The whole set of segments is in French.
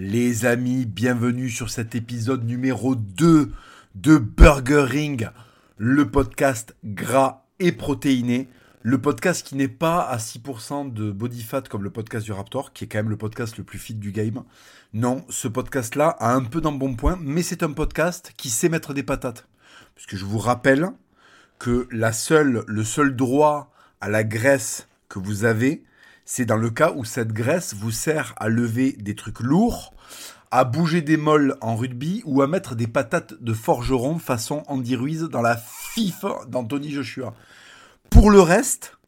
Les amis, bienvenue sur cet épisode numéro 2 de Burger Ring, le podcast gras et protéiné. Le podcast qui n'est pas à 6% de body fat comme le podcast du Raptor, qui est quand même le podcast le plus fit du game. Non, ce podcast-là a un peu d'embonpoint, mais c'est un podcast qui sait mettre des patates. Puisque je vous rappelle que la seule, le seul droit à la graisse que vous avez, c'est dans le cas où cette graisse vous sert à lever des trucs lourds, à bouger des molles en rugby ou à mettre des patates de forgeron façon Andy Ruiz dans la FIF d'Anthony Joshua. Pour le reste,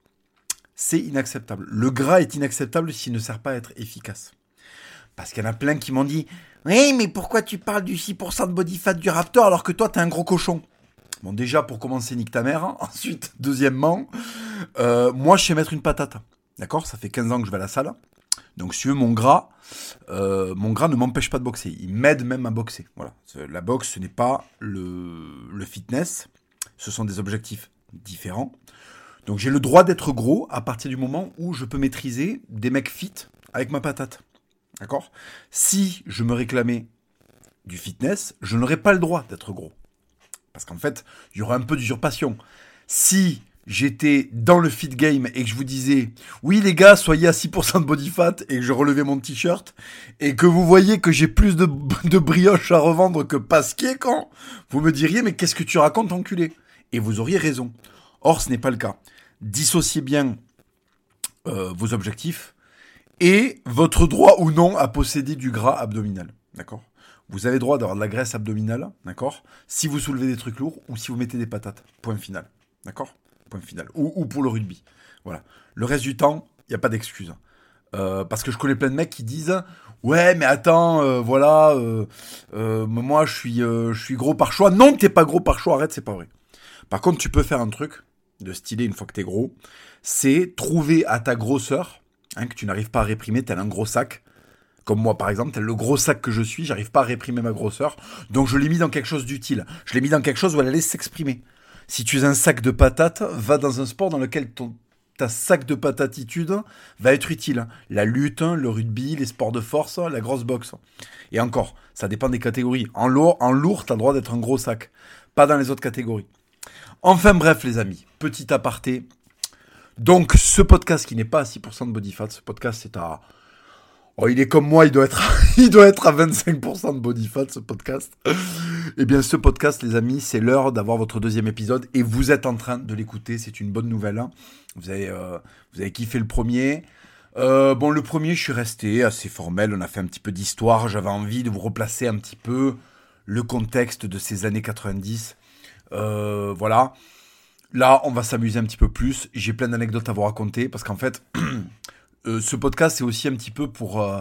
c'est inacceptable. Le gras est inacceptable s'il ne sert pas à être efficace. Parce qu'il y en a plein qui m'ont dit Oui, mais pourquoi tu parles du 6% de body fat du Raptor alors que toi t'es un gros cochon? Bon, déjà pour commencer, nique ta mère. Ensuite, deuxièmement, euh, moi je sais mettre une patate. D'accord Ça fait 15 ans que je vais à la salle. Donc, si tu veux, mon gras, euh, mon gras ne m'empêche pas de boxer. Il m'aide même à boxer. Voilà. La boxe, ce n'est pas le, fitness. Ce sont des objectifs différents. Donc, j'ai le droit d'être gros à partir du moment où je peux maîtriser des mecs fit avec ma patate. D'accord? Si je me réclamais du fitness, je n'aurais pas le droit d'être gros. Parce qu'en fait, il y aurait un peu d'usurpation. Si j'étais dans le fit game et que je vous disais oui les gars soyez à 6% de body fat et que je relevais mon t-shirt et que vous voyez que j'ai plus de, de brioche à revendre que Pasquier quand vous me diriez mais qu'est-ce que tu racontes enculé? Et vous auriez raison. Or ce n'est pas le cas. Dissociez bien euh, vos objectifs et votre droit ou non à posséder du gras abdominal. D'accord? Vous avez droit d'avoir de la graisse abdominale d'accord? Si vous soulevez des trucs lourds ou si vous mettez des patates. Point final. D'accord? Point final. Ou, pour le rugby. Voilà. Le reste du temps, il n'y a pas d'excuse. Euh, parce que je connais plein de mecs qui disent Ouais, mais attends, euh, voilà, euh, moi je suis, je suis gros par choix. Non, t'es pas gros par choix, arrête, c'est pas vrai. Par contre, tu peux faire un truc de stylé une fois que t'es gros c'est trouver à ta grosseur, hein, que tu n'arrives pas à réprimer, tel un gros sac. Comme moi, par exemple, tel le gros sac que je suis, j'arrive pas à réprimer ma grosseur. Donc je l'ai mis dans quelque chose d'utile. Je l'ai mis dans quelque chose où elle allait s'exprimer. Si tu es un sac de patates, va dans un sport dans lequel ton, ta sac de patatitude va être utile. La lutte, le rugby, les sports de force, la grosse boxe. Et encore, ça dépend des catégories. En lourd, en lourd, t'as le droit d'être un gros sac. Pas dans les autres catégories. Enfin bref, les amis, petit aparté. Donc, ce podcast qui n'est pas à 6% de body fat, ce podcast c'est à Oh, il est comme moi, il doit être, il doit être à 25% de body ce podcast. Eh bien, ce podcast, les amis, c'est l'heure d'avoir votre deuxième épisode et vous êtes en train de l'écouter. C'est une bonne nouvelle. Hein. Vous avez, euh, vous avez kiffé le premier. Euh, bon, le premier, je suis resté assez formel. On a fait un petit peu d'histoire. J'avais envie de vous replacer un petit peu le contexte de ces années 90. Euh, voilà. Là, on va s'amuser un petit peu plus. J'ai plein d'anecdotes à vous raconter parce qu'en fait. Euh, ce podcast, c'est aussi un petit peu pour... Euh,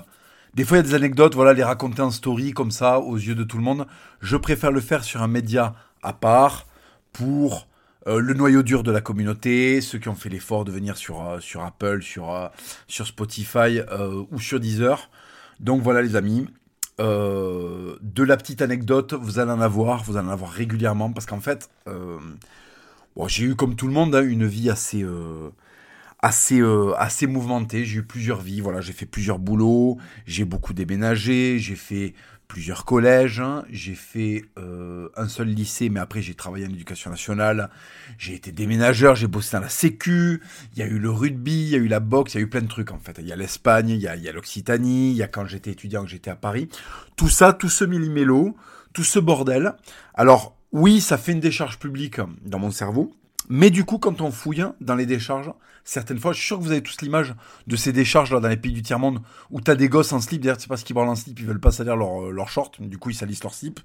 des fois, il y a des anecdotes, voilà, les raconter en story comme ça, aux yeux de tout le monde. Je préfère le faire sur un média à part pour euh, le noyau dur de la communauté, ceux qui ont fait l'effort de venir sur, sur Apple, sur, sur Spotify ou sur Deezer. Donc voilà les amis, de la petite anecdote, vous allez en avoir, vous allez en avoir régulièrement, parce qu'en fait, j'ai eu comme tout le monde hein, une vie assez assez euh, assez mouvementé. J'ai eu plusieurs vies. Voilà, j'ai fait plusieurs boulots. J'ai beaucoup déménagé. J'ai fait plusieurs collèges. Hein. J'ai fait euh, un seul lycée, mais après j'ai travaillé en éducation nationale. J'ai été déménageur. J'ai bossé dans la Sécu. Il y a eu le rugby. Il y a eu la boxe. Il y a eu plein de trucs en fait. Il y a l'Espagne. Il y a, il y a l'Occitanie. Il y a quand j'étais étudiant que j'étais à Paris. Tout ça, tout ce millimélo, tout ce bordel. Alors oui, ça fait une décharge publique dans mon cerveau. Mais du coup, quand on fouille dans les décharges, certaines fois, je suis sûr que vous avez tous l'image de ces décharges là dans les pays du tiers-monde où t'as des gosses en slip, d'ailleurs, c'est pas ce qu'ils branlent en slip, ils veulent pas salir leur, euh, leur short, du coup ils salissent leur slip.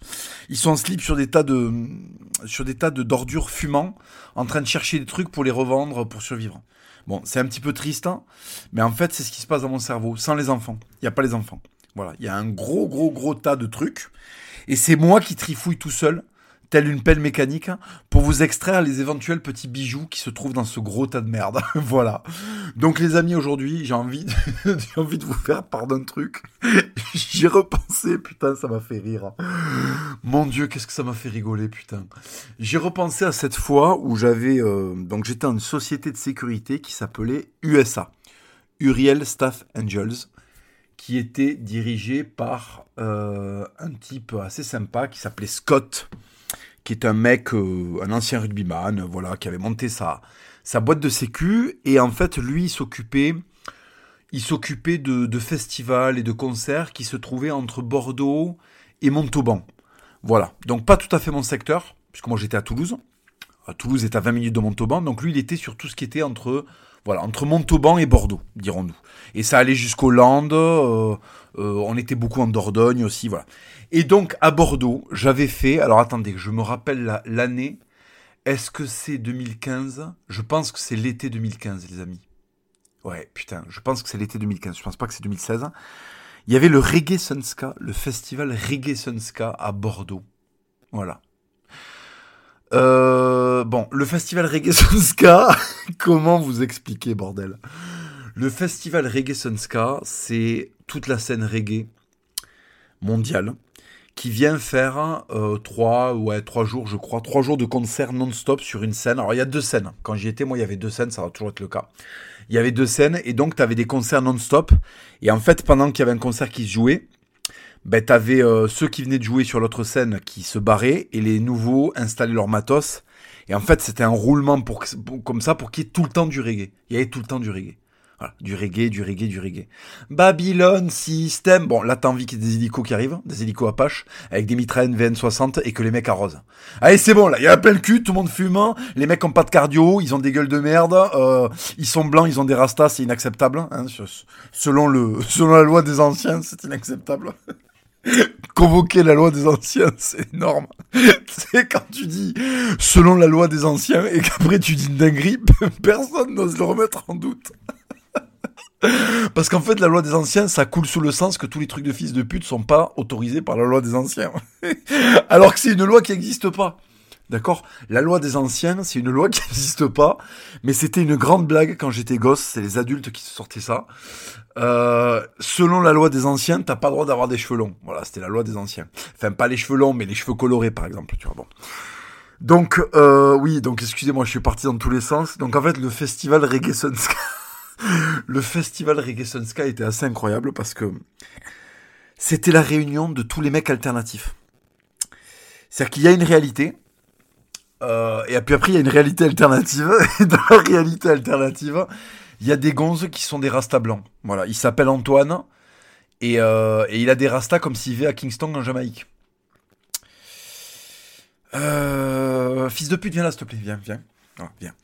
Ils sont en slip sur des tas de, sur des tas de d'ordures fumants, en train de chercher des trucs pour les revendre, pour survivre. Bon, c'est un petit peu triste, hein, mais en fait, c'est ce qui se passe dans mon cerveau, sans les enfants. Il n'y a pas les enfants. Voilà, il y a un gros, gros, gros tas de trucs. Et c'est moi qui trifouille tout seul telle une pelle mécanique, pour vous extraire les éventuels petits bijoux qui se trouvent dans ce gros tas de merde. voilà. Donc les amis, aujourd'hui, j'ai envie, de... j'ai envie de vous faire part d'un truc. J'y repensé, putain, ça m'a fait rire. Mon Dieu, qu'est-ce que ça m'a fait rigoler, putain. J'ai repensé à cette fois où j'avais, euh, donc j'étais dans une société de sécurité qui s'appelait USA, Uriel Staff Angels, qui était dirigé par euh, un type assez sympa qui s'appelait Scott, qui est un mec, euh, un ancien rugbyman, voilà, qui avait monté sa, sa boîte de sécu. Et en fait, lui, il s'occupait, il s'occupait de, festivals et de concerts qui se trouvaient entre Bordeaux et Montauban. Voilà, donc pas tout à fait mon secteur, puisque moi j'étais à Toulouse. Toulouse est à 20 minutes de Montauban, donc lui, il était sur tout ce qui était entre voilà, entre Montauban et Bordeaux, dirons-nous. Et ça allait jusqu'aux Landes, euh, euh, on était beaucoup en Dordogne aussi, voilà. Et donc, à Bordeaux, j'avais fait, alors attendez, je me rappelle l'année, est-ce que c'est 2015 Je pense que c'est l'été 2015, les amis. Ouais, putain, je pense que c'est l'été 2015, je pense pas que c'est 2016. Il y avait le Reggae Sunska, le festival Reggae Sunska à Bordeaux. Voilà. Euh, bon, le festival Reggae Sunska, comment vous expliquer, bordel? Le festival Reggae Sunska, c'est toute la scène reggae mondiale qui vient faire euh, trois, ouais, trois jours, je crois, trois jours de concert non-stop sur une scène. Alors, il y a deux scènes. Quand j'y étais, moi, il y avait deux scènes, ça va toujours être le cas. Il y avait deux scènes, et donc, tu avais des concerts non-stop. Et en fait, pendant qu'il y avait un concert qui se jouait, ben, t'avais euh, ceux qui venaient de jouer sur l'autre scène qui se barraient et les nouveaux installaient leur matos. Et en fait, c'était un roulement pour, comme ça pour qu'il y ait tout le temps du reggae. Il y avait tout le temps du reggae. Du reggae, du reggae, du reggae. Babylone System. Bon, là, t'as envie qu'il y ait des hélicos qui arrivent, des hélicos Apache, avec des mitrailles VN60 et que les mecs arrosent. Allez, c'est bon, là, il y a plein le cul, tout le monde fumant, les mecs ont pas de cardio, ils ont des gueules de merde, euh, ils sont blancs, ils ont des rastas, c'est inacceptable. Hein, selon, le, selon la loi des anciens, c'est inacceptable. Convoquer la loi des anciens, c'est énorme. c'est quand tu dis selon la loi des anciens et qu'après tu dis une dinguerie, personne n'ose le remettre en doute. Parce qu'en fait, la loi des anciens, ça coule sous le sens que tous les trucs de fils de pute sont pas autorisés par la loi des anciens. Alors que c'est une loi qui n'existe pas. D'accord? La loi des anciens, c'est une loi qui n'existe pas, mais c'était une grande blague quand j'étais gosse, c'est les adultes qui se sortaient ça. Euh, selon la loi des anciens, t'as pas le droit d'avoir des cheveux longs. Voilà, c'était la loi des anciens. Enfin, pas les cheveux longs, mais les cheveux colorés, par exemple, tu vois, bon. Donc, euh, oui, donc excusez-moi, je suis parti dans tous les sens. Donc, en fait, le festival Reggae Sunska, le festival Reggae Sunska était assez incroyable parce que c'était la réunion de tous les mecs alternatifs. C'est-à-dire qu'il y a une réalité, euh, et puis après, il y a une réalité alternative. Et dans la réalité alternative, il y a des gonzes qui sont des rastas blancs. Voilà, il s'appelle Antoine. Et, euh, et, il a des rastas comme s'il vivait à Kingston en Jamaïque. Euh, fils de pute, viens là, s'il te plaît. Viens, viens. viens.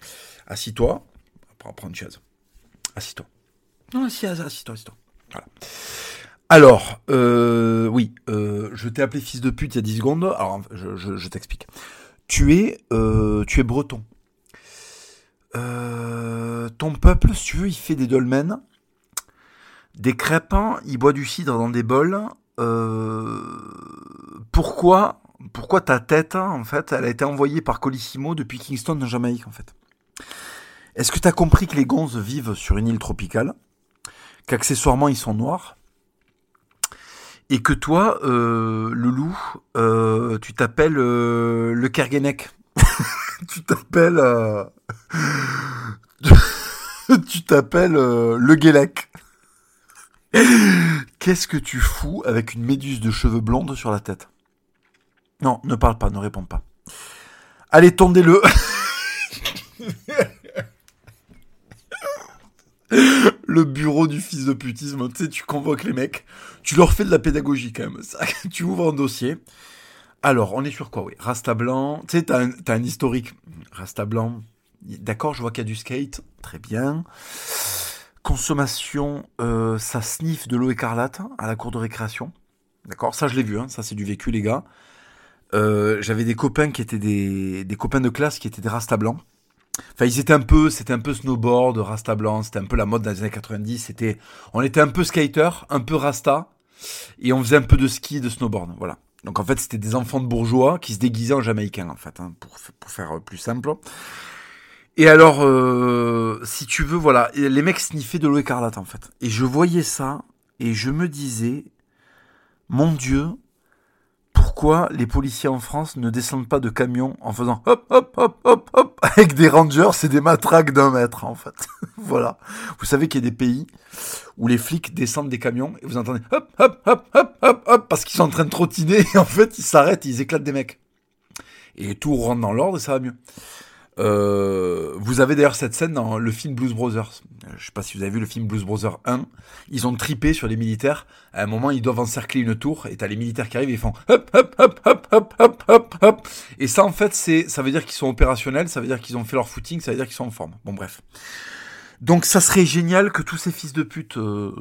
Assis-toi. Prends, prends une chaise. Assis-toi. Non, assis-toi, assis-toi. Voilà. Alors, oui, je t'ai appelé fils de pute il y a 10 secondes. Alors, je, je t'explique tu es, euh, tu es breton. Euh, ton peuple, si tu veux, il fait des dolmens, des crêpes, il boit du cidre dans des bols. Euh, pourquoi, pourquoi ta tête, en fait, elle a été envoyée par Colissimo depuis Kingston en Jamaïque, en fait? Est-ce que tu as compris que les gonzes vivent sur une île tropicale Qu'accessoirement, ils sont noirs et que toi, euh, le loup, euh, tu t'appelles euh, le Kerguenec. tu t'appelles... tu t'appelles le Guélec. Qu'est-ce que tu fous avec une méduse de cheveux blondes sur la tête? Non, ne parle pas, ne réponds pas. Allez, tondez-le. le bureau du fils de putisme, tu sais, tu convoques les mecs, tu leur fais de la pédagogie quand même, ça, tu ouvres un dossier. Alors, on est sur quoi, oui? Rasta blanc, tu sais, t'as un, un historique. Rasta blanc, d'accord, je vois qu'il y a du skate, très bien. Consommation, euh, ça sniffe de l'eau écarlate à la cour de récréation. D'accord, ça je l'ai vu, hein, ça c'est du vécu les gars. Euh, j'avais des copains qui étaient des, des copains de classe qui étaient des rasta blancs. Enfin, ils étaient un peu, c'était un peu snowboard, rasta blanc, c'était un peu la mode dans les années 90. C'était, on était un peu skater, un peu rasta, et on faisait un peu de ski, de snowboard, voilà. Donc en fait, c'était des enfants de bourgeois qui se déguisaient en jamaïcain, en fait, hein, pour, pour faire plus simple. Et alors, euh, si tu veux, voilà, les mecs sniffaient de l'eau écarlate, en fait. Et je voyais ça, et je me disais, mon Dieu, pourquoi les policiers en France ne descendent pas de camions en faisant hop hop hop hop hop avec des rangers et des matraques d'un mètre en fait. voilà. Vous savez qu'il y a des pays où les flics descendent des camions et vous entendez hop hop hop hop hop hop parce qu'ils sont en train de trottiner et en fait ils s'arrêtent, ils éclatent des mecs. Et tout rentre dans l'ordre et ça va mieux. Euh, vous avez d'ailleurs cette scène dans le film Blues Brothers. Je sais pas si vous avez vu le film Blues Brothers 1. Ils ont tripé sur les militaires. À un moment, ils doivent encercler une tour et t'as les militaires qui arrivent et ils font hop, hop, hop, hop, hop, hop, hop, hop. Et ça, en fait, c'est, ça veut dire qu'ils sont opérationnels, ça veut dire qu'ils ont fait leur footing, ça veut dire qu'ils sont en forme. Bon, bref. Donc ça serait génial que tous ces fils de pute euh,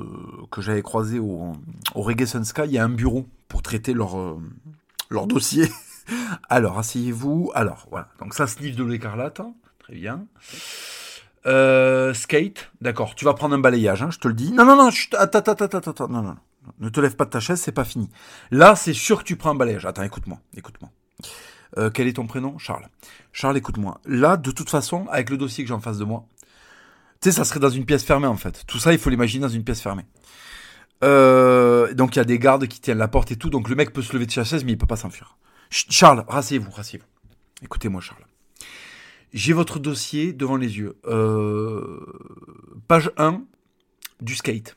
que j'avais croisés au, au Reggae Sun Sky, il y a un bureau pour traiter leur, euh, leur dossier. Alors, asseyez-vous. Alors, voilà. Donc ça, ce livre de l'écarlate. Hein. Très bien. Euh, skate, d'accord. Tu vas prendre un balayage, hein, je te le dis. Non, non, non, attends, attends, attends, attends, non, non, non. Ne te lève pas de ta chaise, c'est pas fini. Là, c'est sûr que tu prends un balayage. Attends, écoute-moi, écoute-moi. Euh, quel est ton prénom? Charles. Charles, écoute-moi. Là, de toute façon, avec le dossier que j'ai en face de moi, tu sais, ça serait dans une pièce fermée en fait. Tout ça, il faut l'imaginer dans une pièce fermée. Euh, donc il y a des gardes qui tiennent la porte et tout, donc le mec peut se lever de sa chaise, mais il peut pas s'enfuir. Charles, rasseyez-vous, rasseyez-vous. Écoutez-moi, Charles. J'ai votre dossier devant les yeux. Euh, page 1 du skate.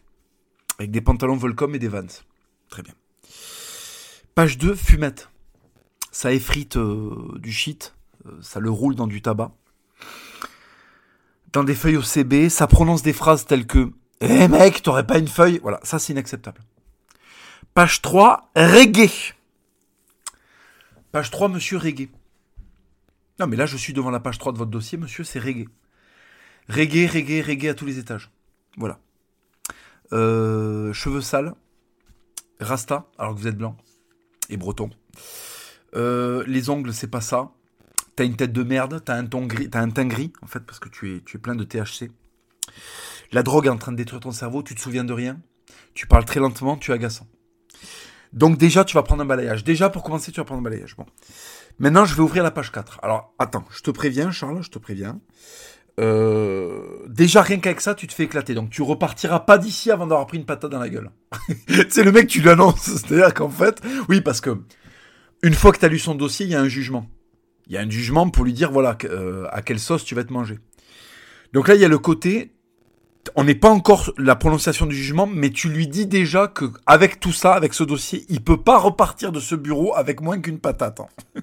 Avec des pantalons Volcom et des Vans. Très bien. Page 2, fumette. Ça effrite euh, du shit. Euh, ça le roule dans du tabac. Dans des feuilles OCB, ça prononce des phrases telles que Eh mec, t'aurais pas une feuille? Voilà, ça c'est inacceptable. Page 3, reggae. Page 3, monsieur Reggae. Non, mais là, je suis devant la page 3 de votre dossier, monsieur, c'est Reggae. Reggae, Reggae, Reggae à tous les étages. Voilà. Euh, cheveux sales. Rasta, alors que vous êtes blanc. Et breton. Euh, les ongles, c'est pas ça. T'as une tête de merde, t'as un, ton gris, as un teint gris, en fait, parce que tu es, tu es plein de THC. La drogue est en train de détruire ton cerveau, tu te souviens de rien? Tu parles très lentement, tu es agaçant. Donc déjà, tu vas prendre un balayage. Déjà, pour commencer, tu vas prendre un balayage. Bon. Maintenant, je vais ouvrir la page 4. Alors, attends, je te préviens, Charles, je te préviens. Euh, déjà, rien qu'avec ça, tu te fais éclater. Donc, tu repartiras pas d'ici avant d'avoir pris une patate dans la gueule. c'est le mec, tu lui annonces. C'est-à-dire qu'en fait, oui, parce que une fois que tu as lu son dossier, il y a un jugement. Il y a un jugement pour lui dire, voilà, euh, à quelle sauce tu vas te manger. Donc là, il y a le côté, on n'est pas encore la prononciation du jugement, mais tu lui dis déjà que avec tout ça, avec ce dossier, il peut pas repartir de ce bureau avec moins qu'une patate. Hein.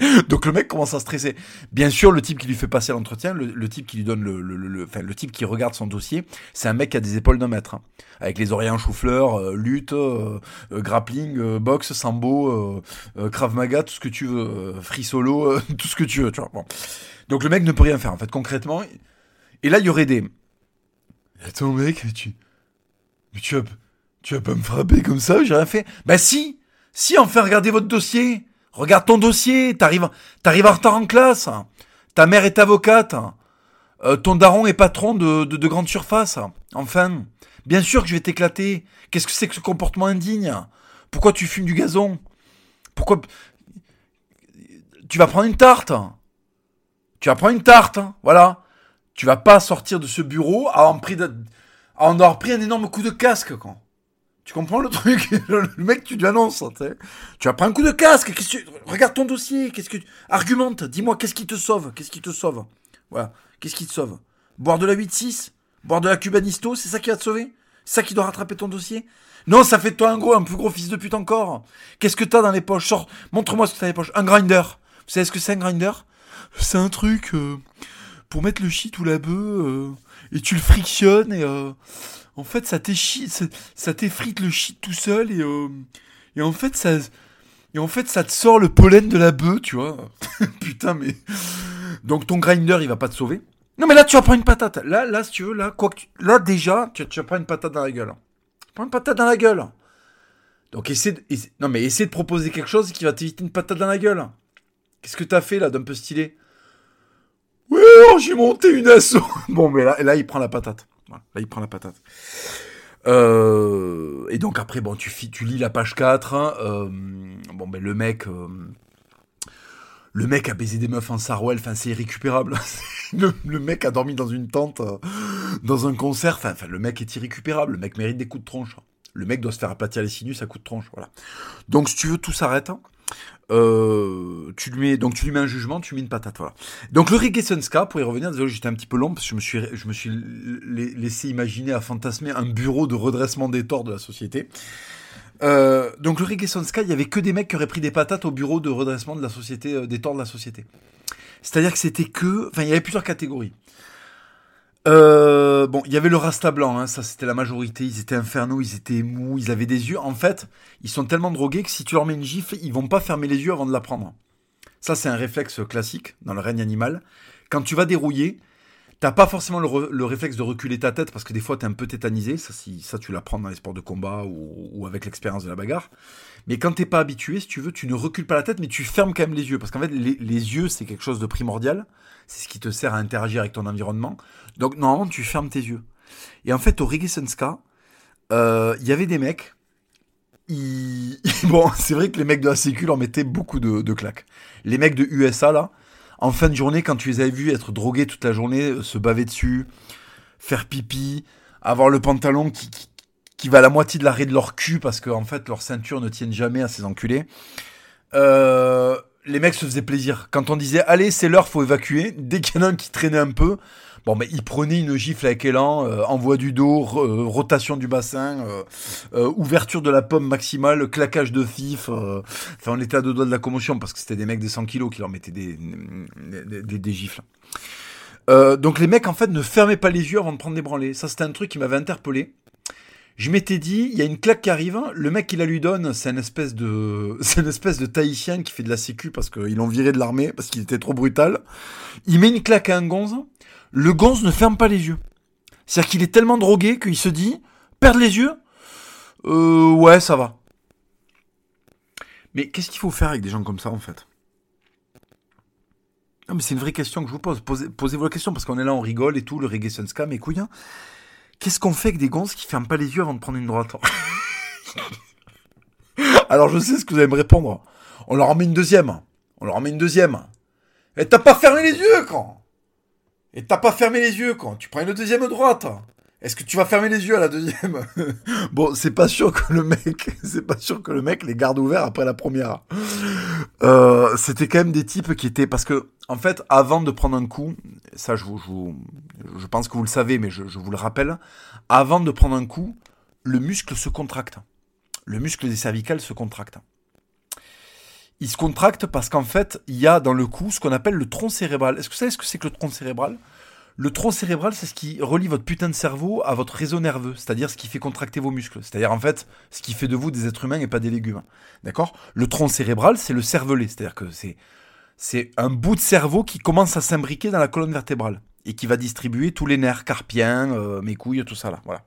Donc le mec commence à stresser. Bien sûr, le type qui lui fait passer l'entretien, le, type qui lui donne le, le, le, enfin, le type qui regarde son dossier, c'est un mec qui a des épaules d'un mètre, hein. avec les oreilles en chou-fleur, euh, lutte, euh, euh, grappling, boxe, sambo, krav maga, tout ce que tu veux, free solo, tout ce que tu veux, tu vois. Bon. Donc le mec ne peut rien faire en fait concrètement. Et là, il y aurait des Attends, mec, mais tu. Mais tu vas, tu vas pas me frapper comme ça, j'ai rien fait. Bah si Si, enfin, regardez votre dossier Regarde ton dossier, t'arrives, t'arrives en retard en classe. Ta mère est avocate. Euh, ton daron est patron de, de, de grande surface. Enfin, bien sûr que je vais t'éclater. Qu'est-ce que c'est que ce comportement indigne? Pourquoi tu fumes du gazon? Pourquoi... Tu vas prendre une tarte? Tu vas prendre une tarte, voilà. Tu vas pas sortir de ce bureau à en, pris en avoir pris un énorme coup de casque, quand. Tu comprends le truc Le mec, tu lui annonces, tu vas prendre un coup de casque. Regarde ton dossier. Qu'est-ce que argumente Dis-moi, qu'est-ce qui te sauve Qu'est-ce qui te sauve? Voilà. Qu'est-ce qui te sauve? Boire de la 8-6 Boire de la Cubanisto C'est ça qui va te sauver? C'est ça qui doit rattraper ton dossier? Non, ça fait de toi un gros, un plus gros fils de pute encore. Qu'est-ce que t'as dans les poches? Sors, montre-moi ce que t'as dans les poches. Un grinder. Vous savez ce que c'est un grinder? C'est un truc. Euh, pour mettre le shit ou la bœuf, euh, et tu le frictionnes, et euh, en fait, ça ça t'effrite le shit tout seul, et, euh, et en fait, ça, et en fait, ça te sort le pollen de la bœuf, tu vois. Putain, mais. Donc ton grinder, il va pas te sauver. Non, mais là, tu vas prendre une patate. Là, là, si tu veux, là, quoi que tu... Là, déjà, tu, vas prendre une patate dans la gueule. Prends une patate dans la gueule. Donc, essaie de... Non, mais essaie de proposer quelque chose qui va t'éviter une patate dans la gueule. Qu'est-ce que t'as fait, là, d'un peu stylé? Oui, oh, j'ai monté une asso. bon, mais là, là, il prend la patate. là, il prend la patate. Euh, et donc après, bon, tu, lis la page 4. Hein, euh, bon, ben le mec, euh, le mec a baisé des meufs en sarouel. Enfin, c'est irrécupérable. le, mec a dormi dans une tente, dans un concert. Enfin, enfin, le mec est irrécupérable. Le mec mérite des coups de tronche. Le mec doit se faire aplatir les sinus à coups de tronche. Voilà. Donc, si tu veux, tout s'arrête. Hein. Euh, tu lui mets donc tu lui mets un jugement, tu lui mets une patate, voilà. Donc le reggae Sunska, pour y revenir, désolé, j'étais un petit peu long parce que je me suis je me suis laissé imaginer à fantasmer un bureau de redressement des torts de la société. Euh, donc le reggae Sunska, il y avait que des mecs qui auraient pris des patates au bureau de redressement de la société, euh, des torts de la société. C'est-à-dire que c'était que, enfin, il y avait plusieurs catégories. Euh, bon, il y avait le Rasta blanc, hein, ça c'était la majorité. Ils étaient infernaux, ils étaient mous, ils avaient des yeux. En fait, ils sont tellement drogués que si tu leur mets une gifle, ils vont pas fermer les yeux avant de la prendre. Ça, c'est un réflexe classique dans le règne animal. Quand tu vas dérouiller, t'as pas forcément le, réflexe de reculer ta tête parce que des fois t'es un peu tétanisé. Ça, si, tu l'apprends dans les sports de combat ou, avec l'expérience de la bagarre. Mais quand t'es pas habitué, si tu veux, tu ne recules pas la tête, mais tu fermes quand même les yeux. Parce qu'en fait, les, yeux, c'est quelque chose de primordial. C'est ce qui te sert à interagir avec ton environnement. Donc, normalement, tu fermes tes yeux. Et en fait, au Regisenska, euh, il y avait des mecs. bon, c'est vrai que les mecs de la Sécu leur mettaient beaucoup de, de, claques. Les mecs de USA, là, en fin de journée, quand tu les avais vus être drogués toute la journée, euh, se baver dessus, faire pipi, avoir le pantalon qui, qui va à la moitié de l'arrêt de leur cul parce qu'en en fait leur ceinture ne tiennent jamais à ces enculés. Euh, les mecs se faisaient plaisir. Quand on disait allez c'est l'heure, faut évacuer, dès qu'il y en a un qui traînait un peu, bon ben ils prenaient une gifle avec élan, euh, envoi du dos, euh, rotation du bassin, ouverture de la pomme maximale, claquage de fif. Enfin on était à deux doigts de la commotion parce que c'était des mecs de 100 kilos qui leur mettaient des, des, des, gifles. donc les mecs en fait ne fermaient pas les yeux avant de prendre des branlées. Ça c'était un truc qui m'avait interpellé je m'étais dit, il y a une claque qui arrive, le mec qui la lui donne, c'est une espèce de, c'est une espèce de tahitien qui fait de la sécu parce qu'ils l'ont viré de l'armée parce qu'il était trop brutal. Il met une claque à un gonze, le gonze ne ferme pas les yeux. C'est-à-dire qu'il est tellement drogué qu'il se dit, perdre les yeux, euh, ouais, ça va. Mais qu'est-ce qu'il faut faire avec des gens comme ça en fait? Non, mais c'est une vraie question que je vous pose. Posez-vous la question parce qu'on est là, on rigole et tout, le reggae sunska, mais couilles. Hein. Qu'est-ce qu'on fait avec des gonzes qui ferment pas les yeux avant de prendre une droite? Alors je sais ce que vous allez me répondre. On leur en met une deuxième. On leur en met une deuxième. Et t'as pas fermé les yeux quand? Et t'as pas fermé les yeux quand Tu prends une deuxième droite. Est-ce que tu vas fermer les yeux à la deuxième Bon, c'est pas sûr que le mec, c'est pas sûr que le mec les garde ouverts après la première. Euh, c'était quand même des types qui étaient parce que en fait, avant de prendre un coup, ça je vous, je, pense que vous le savez, mais je, vous le rappelle, avant de prendre un coup, le muscle se contracte. Le muscle des cervicales se contracte. Il se contracte parce qu'en fait, il y a dans le cou ce qu'on appelle le tronc cérébral. Est-ce que vous savez ce que c'est que le tronc cérébral? Le tronc cérébral, c'est ce qui relie votre putain de cerveau à votre réseau nerveux, c'est-à-dire ce qui fait contracter vos muscles, c'est-à-dire en fait ce qui fait de vous des êtres humains et pas des légumes. D'accord? Le tronc cérébral, c'est le cervelet, c'est-à-dire que c'est c'est un bout de cerveau qui commence à s'imbriquer dans la colonne vertébrale et qui va distribuer tous les nerfs carpiens, euh, mes couilles, tout ça là, voilà.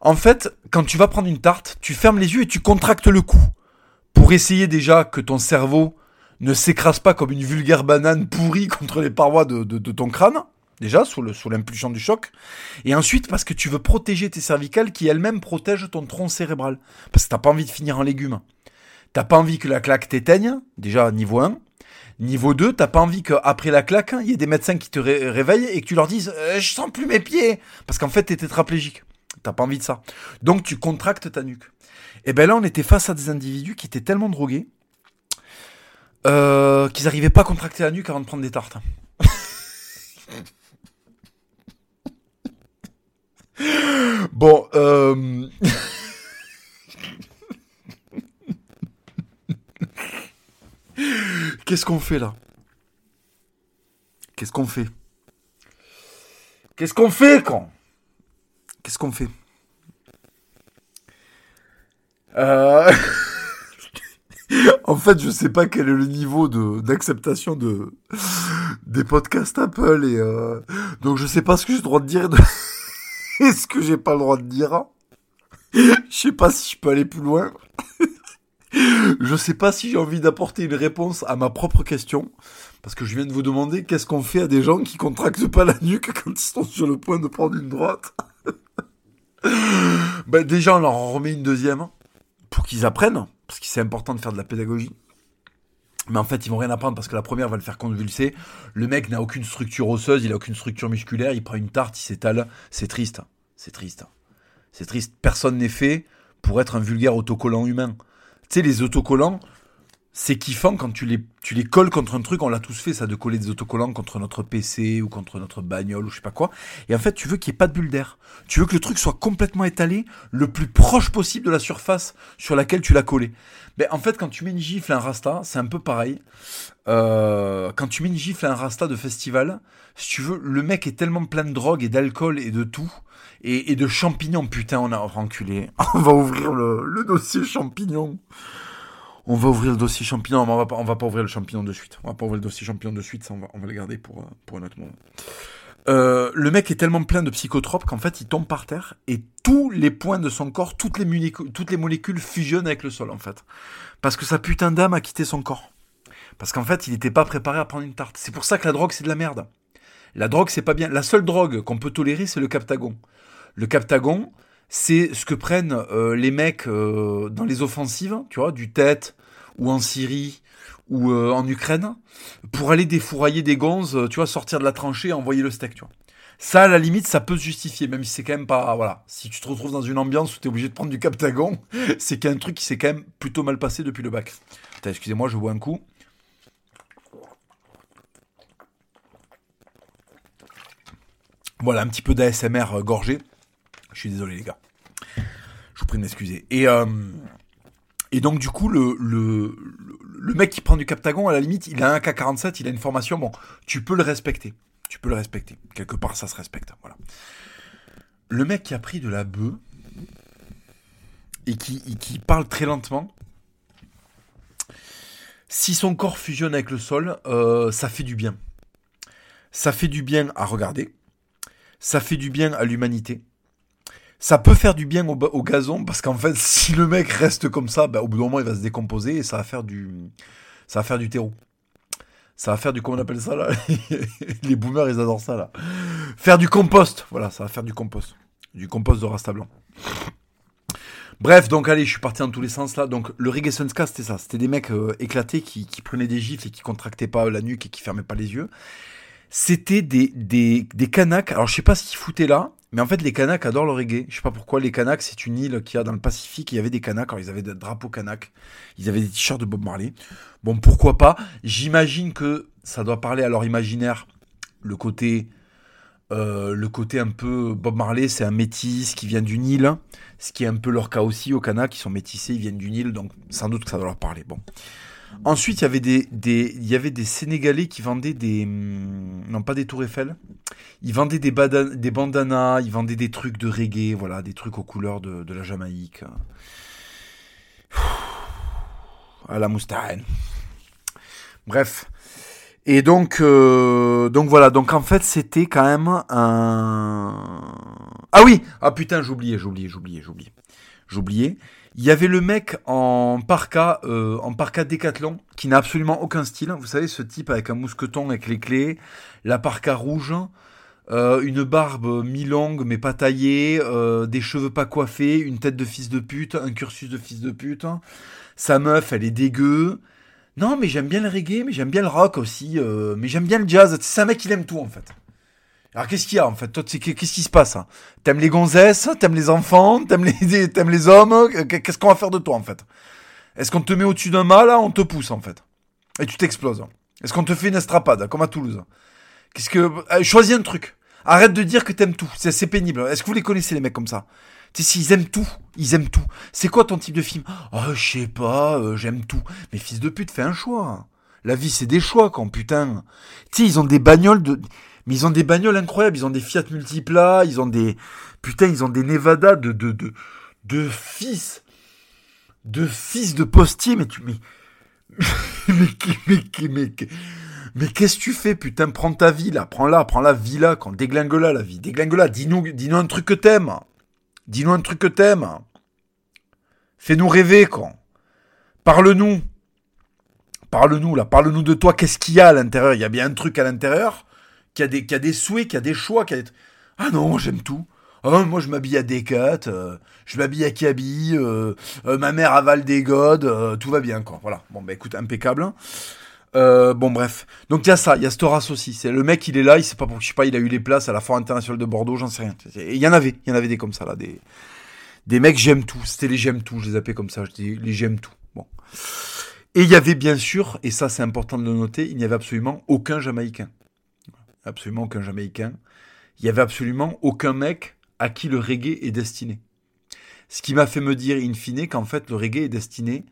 En fait, quand tu vas prendre une tarte, tu fermes les yeux et tu contractes le cou pour essayer déjà que ton cerveau ne s'écrase pas comme une vulgaire banane pourrie contre les parois de ton crâne. Déjà, sous, l'impulsion du choc. Et ensuite, parce que tu veux protéger tes cervicales qui elles-mêmes protègent ton tronc cérébral. Parce que t'as pas envie de finir en légumes. T'as pas envie que la claque t'éteigne, déjà niveau 1. Niveau 2, t'as pas envie qu'après la claque, il y ait des médecins qui te réveillent et que tu leur dises euh, Je sens plus mes pieds Parce qu'en fait, t'es tétraplégique. T'as pas envie de ça. Donc tu contractes ta nuque. Et ben là, on était face à des individus qui étaient tellement drogués euh, qu'ils n'arrivaient pas à contracter la nuque avant de prendre des tartes. Bon, euh... Qu'est-ce qu'on fait là? Qu'est-ce qu'on fait? Qu'est-ce qu'on fait quand Qu'est-ce qu'on fait? Euh... en fait, je sais pas quel est le niveau d'acceptation de des podcasts Apple et euh... donc je sais pas ce que j'ai le droit de dire. De... Est-ce que j'ai pas le droit de dire Je sais pas si je peux aller plus loin. je sais pas si j'ai envie d'apporter une réponse à ma propre question. Parce que je viens de vous demander qu'est-ce qu'on fait à des gens qui contractent pas la nuque quand ils sont sur le point de prendre une droite. ben déjà, on leur remet une deuxième pour qu'ils apprennent. Parce que c'est important de faire de la pédagogie. Mais en fait, ils vont rien apprendre parce que la première va le faire convulser. Le mec n'a aucune structure osseuse, il a aucune structure musculaire, il prend une tarte, il s'étale. C'est triste. C'est triste. C'est triste. Personne n'est fait pour être un vulgaire autocollant humain. Tu sais, les autocollants, c'est kiffant quand tu les, tu les colles contre un truc, on l'a tous fait ça, de coller des autocollants contre notre PC ou contre notre bagnole ou je sais pas quoi. Et en fait, tu veux qu'il n'y ait pas de bulle d'air. Tu veux que le truc soit complètement étalé, le plus proche possible de la surface sur laquelle tu l'as collé. Ben, en fait, quand tu mets une gifle à un rasta, c'est un peu pareil. Euh, quand tu mets une gifle à un rasta de festival, si tu veux, le mec est tellement plein de drogue et d'alcool et de tout, et, de champignons. Putain, on a renculé. On va ouvrir le, le dossier champignons on va ouvrir le dossier champignon, mais on va pas, on va pas ouvrir le champignon de suite. On va pas ouvrir le dossier champignon de suite, ça on va, on va le garder pour, euh, pour un autre moment. Euh, le mec est tellement plein de psychotropes qu'en fait il tombe par terre et tous les points de son corps, toutes les, toutes les molécules fusionnent avec le sol en fait. Parce que sa putain d'âme a quitté son corps. Parce qu'en fait il n'était pas préparé à prendre une tarte. C'est pour ça que la drogue c'est de la merde. La drogue c'est pas bien. La seule drogue qu'on peut tolérer c'est le captagon. Le captagon, c'est ce que prennent euh, les mecs euh, dans les offensives, tu vois, du tête ou en Syrie ou euh, en Ukraine, pour aller défourailler des gonzes, tu vois, sortir de la tranchée et envoyer le steak, tu vois. Ça, à la limite, ça peut se justifier, même si c'est quand même pas. Voilà. Si tu te retrouves dans une ambiance où tu es obligé de prendre du captagon, c'est qu'il y a un truc qui s'est quand même plutôt mal passé depuis le bac. Excusez-moi, je bois un coup. Voilà, un petit peu d'ASMR gorgé. Je suis désolé, les gars. Je vous prie de m'excuser. Et, euh, et donc, du coup, le, le, le mec qui prend du Captagon, à la limite, il a un K47, il a une formation. Bon, tu peux le respecter. Tu peux le respecter. Quelque part, ça se respecte. Voilà. Le mec qui a pris de la bœuf et qui, qui parle très lentement, si son corps fusionne avec le sol, euh, ça fait du bien. Ça fait du bien à regarder. Ça fait du bien à l'humanité ça peut faire du bien au, gazon parce qu'en fait, si le mec reste comme ça, bah, au bout d'un moment, il va se décomposer et ça va faire du, ça va faire du terreau. Ça va faire du, comment on appelle ça là Les boomers, ils adorent ça là. Faire du compost. Voilà, ça va faire du compost. Du compost de Rasta Blanc. Bref, donc allez, je suis parti dans tous les sens là. Donc le Reggae Ska, c'était ça. C'était des mecs euh, éclatés qui, qui, prenaient des gifles et qui contractaient pas la nuque et qui fermaient pas les yeux. C'était des, des, des canaques. Alors je sais pas ce qu'ils foutaient là. Mais en fait, les Kanaks adorent le reggae. Je sais pas pourquoi. Les Kanaks, c'est une île qui a dans le Pacifique. Il y avait des Kanaks. Alors, ils avaient des drapeaux Kanaks. Ils avaient des t-shirts de Bob Marley. Bon, pourquoi pas? J'imagine que ça doit parler à leur imaginaire. Le côté, euh, le côté un peu Bob Marley, c'est un métis qui vient d'une île. Ce qui est un peu leur cas aussi aux Kanaks. Ils sont métissés, ils viennent d'une île. Donc, sans doute que ça doit leur parler. Bon. Ensuite, il y avait des, des, il y avait des Sénégalais qui vendaient des, hum, non pas des tours Eiffel, ils vendaient des, des bandanas, ils vendaient des trucs de reggae, voilà, des trucs aux couleurs de, la Jamaïque. À la moustache. Bref. Et donc, euh, donc voilà, donc en fait c'était quand même un... Ah oui Ah putain, j'oubliais, j'oubliais, j'oubliais, j'oubliais. J'oubliais. Il y avait le mec en parka, euh, en parka décathlon, qui n'a absolument aucun style. Vous savez, ce type avec un mousqueton avec les clés, la parka rouge, euh, une barbe mi-longue mais pas taillée, euh, des cheveux pas coiffés, une tête de fils de pute, un cursus de fils de pute. Sa meuf, elle est dégueu. Non, mais j'aime bien le reggae, mais j'aime bien le rock aussi, euh, mais j'aime bien le jazz. C'est un mec, il aime tout en fait. Alors qu'est-ce qu'il y a en fait? Toi, qu'est-ce qui se passe hein? T'aimes les gonzesses T'aimes les enfants T'aimes les, t'aimes les hommes Qu'est-ce qu'on va faire de toi en fait? Est-ce qu'on te met au-dessus d'un mât là On te pousse en fait? Et tu t'exploses. Est-ce qu'on te fait une estrapade comme à Toulouse? Qu'est-ce que euh, choisis un truc. Arrête de dire que t'aimes tout. C'est pénible. Est-ce que vous les connaissez les mecs comme ça? Tu sais, s'ils aiment tout, ils aiment tout. C'est quoi ton type de film? Oh, je sais pas, euh, j'aime tout. Mais fils de pute, fais un choix. La vie, c'est des choix, quand putain. Tu sais, ils ont des bagnoles de mais ils ont des bagnoles incroyables. Ils ont des Fiat Multipla, ils ont des. Putain, ils ont des Nevada de, de, de, de fils. De fils de postier, mais tu. Mais. mais, mais, mais, mais, qu'est-ce que tu fais, putain Prends ta vie là, prends-la, prends la vie là, quand déglingue-la la vie, déglingue-la. Dis-nous dis -nous un truc que t'aimes. Dis-nous un truc que t'aimes. Fais-nous rêver, quoi. Parle-nous. Parle-nous là, parle-nous de toi, qu'est-ce qu'il y a à l'intérieur? Il y a bien un truc à l'intérieur? Qui a des, a des souhaits, qui a des choix, qui a des... Ah non, j'aime tout. Ah, moi, je m'habille à Decat, euh, je m'habille à Kaby, euh, euh, ma mère avale des godes, tout va bien, quoi. Voilà. Bon, bah écoute, impeccable. bon, bref. Donc, il y a ça, il y a ce aussi. C'est le mec, il est là, il sait pas pour je sais pas, il a eu les places à la Foire internationale de Bordeaux, j'en sais rien. il y en avait, il y en avait des comme ça, là. Des, des mecs, j'aime tout. C'était les j'aime tout, je les appelais comme ça. Je dis les j'aime tout. Bon. Et il y avait bien sûr, et ça c'est important de le noter, il n'y avait absolument aucun Jamaïcain. Absolument aucun Jamaïcain. Il n'y avait absolument aucun mec à qui le reggae est destiné. Ce qui m'a fait me dire, in fine, qu'en fait le reggae est destiné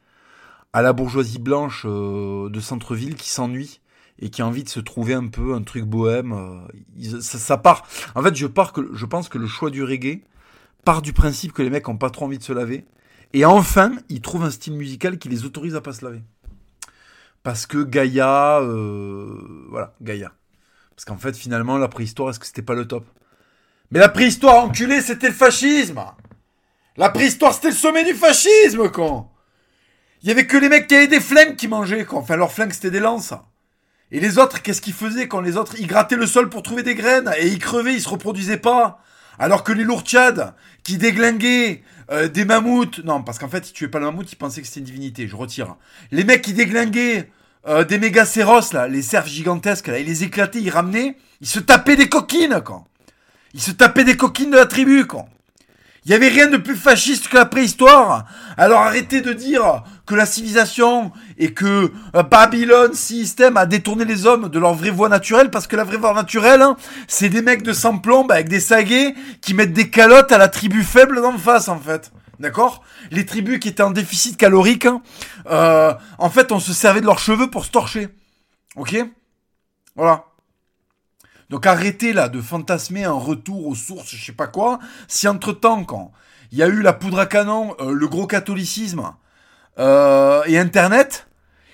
à la bourgeoisie blanche euh, de centre-ville qui s'ennuie et qui a envie de se trouver un peu un truc bohème. Euh, ça, part. En fait, je, pars que, je pense que le choix du reggae part du principe que les mecs ont pas trop envie de se laver. Et enfin, ils trouvent un style musical qui les autorise à pas se laver. Parce que Gaïa, euh, voilà, Gaïa. Parce qu'en fait, finalement, la préhistoire, est-ce que c'était pas le top? Mais la préhistoire, enculé, c'était le fascisme La préhistoire, c'était le sommet du fascisme, con Il y avait que les mecs qui avaient des flingues qui mangeaient, quoi. Enfin, leurs flingues, c'était des lances. Et les autres, qu'est-ce qu'ils faisaient quand les autres, ils grattaient le sol pour trouver des graines et ils crevaient, ils se reproduisaient pas? Alors que les lourds-tchad, qui déglinguaient euh, des mammouths, non, parce qu'en fait, ils tuaient pas le mammouth, ils pensaient que c'était une divinité, je retire. Les mecs qui déglinguaient euh, des mégacéros, là, les cerfs gigantesques, là, ils les éclataient, ils ramenaient, ils se tapaient des coquines, quoi. Ils se tapaient des coquines de la tribu, quoi. Il y avait rien de plus fasciste que la préhistoire. Alors arrêtez de dire que la civilisation et que euh, Babylone système a détourné les hommes de leur vraie voie naturelle parce que la vraie voie naturelle, hein, c'est des mecs de sans plomb avec des saguets qui mettent des calottes à la tribu faible d'en face en fait. D'accord? Les tribus qui étaient en déficit calorique, euh, en fait, on se servait de leurs cheveux pour se torcher. Ok? Voilà. Donc arrêtez là de fantasmer un retour aux sources, je sais pas quoi. Si entre-temps, quand il y a eu la poudre à canon, euh, le gros catholicisme euh, et Internet,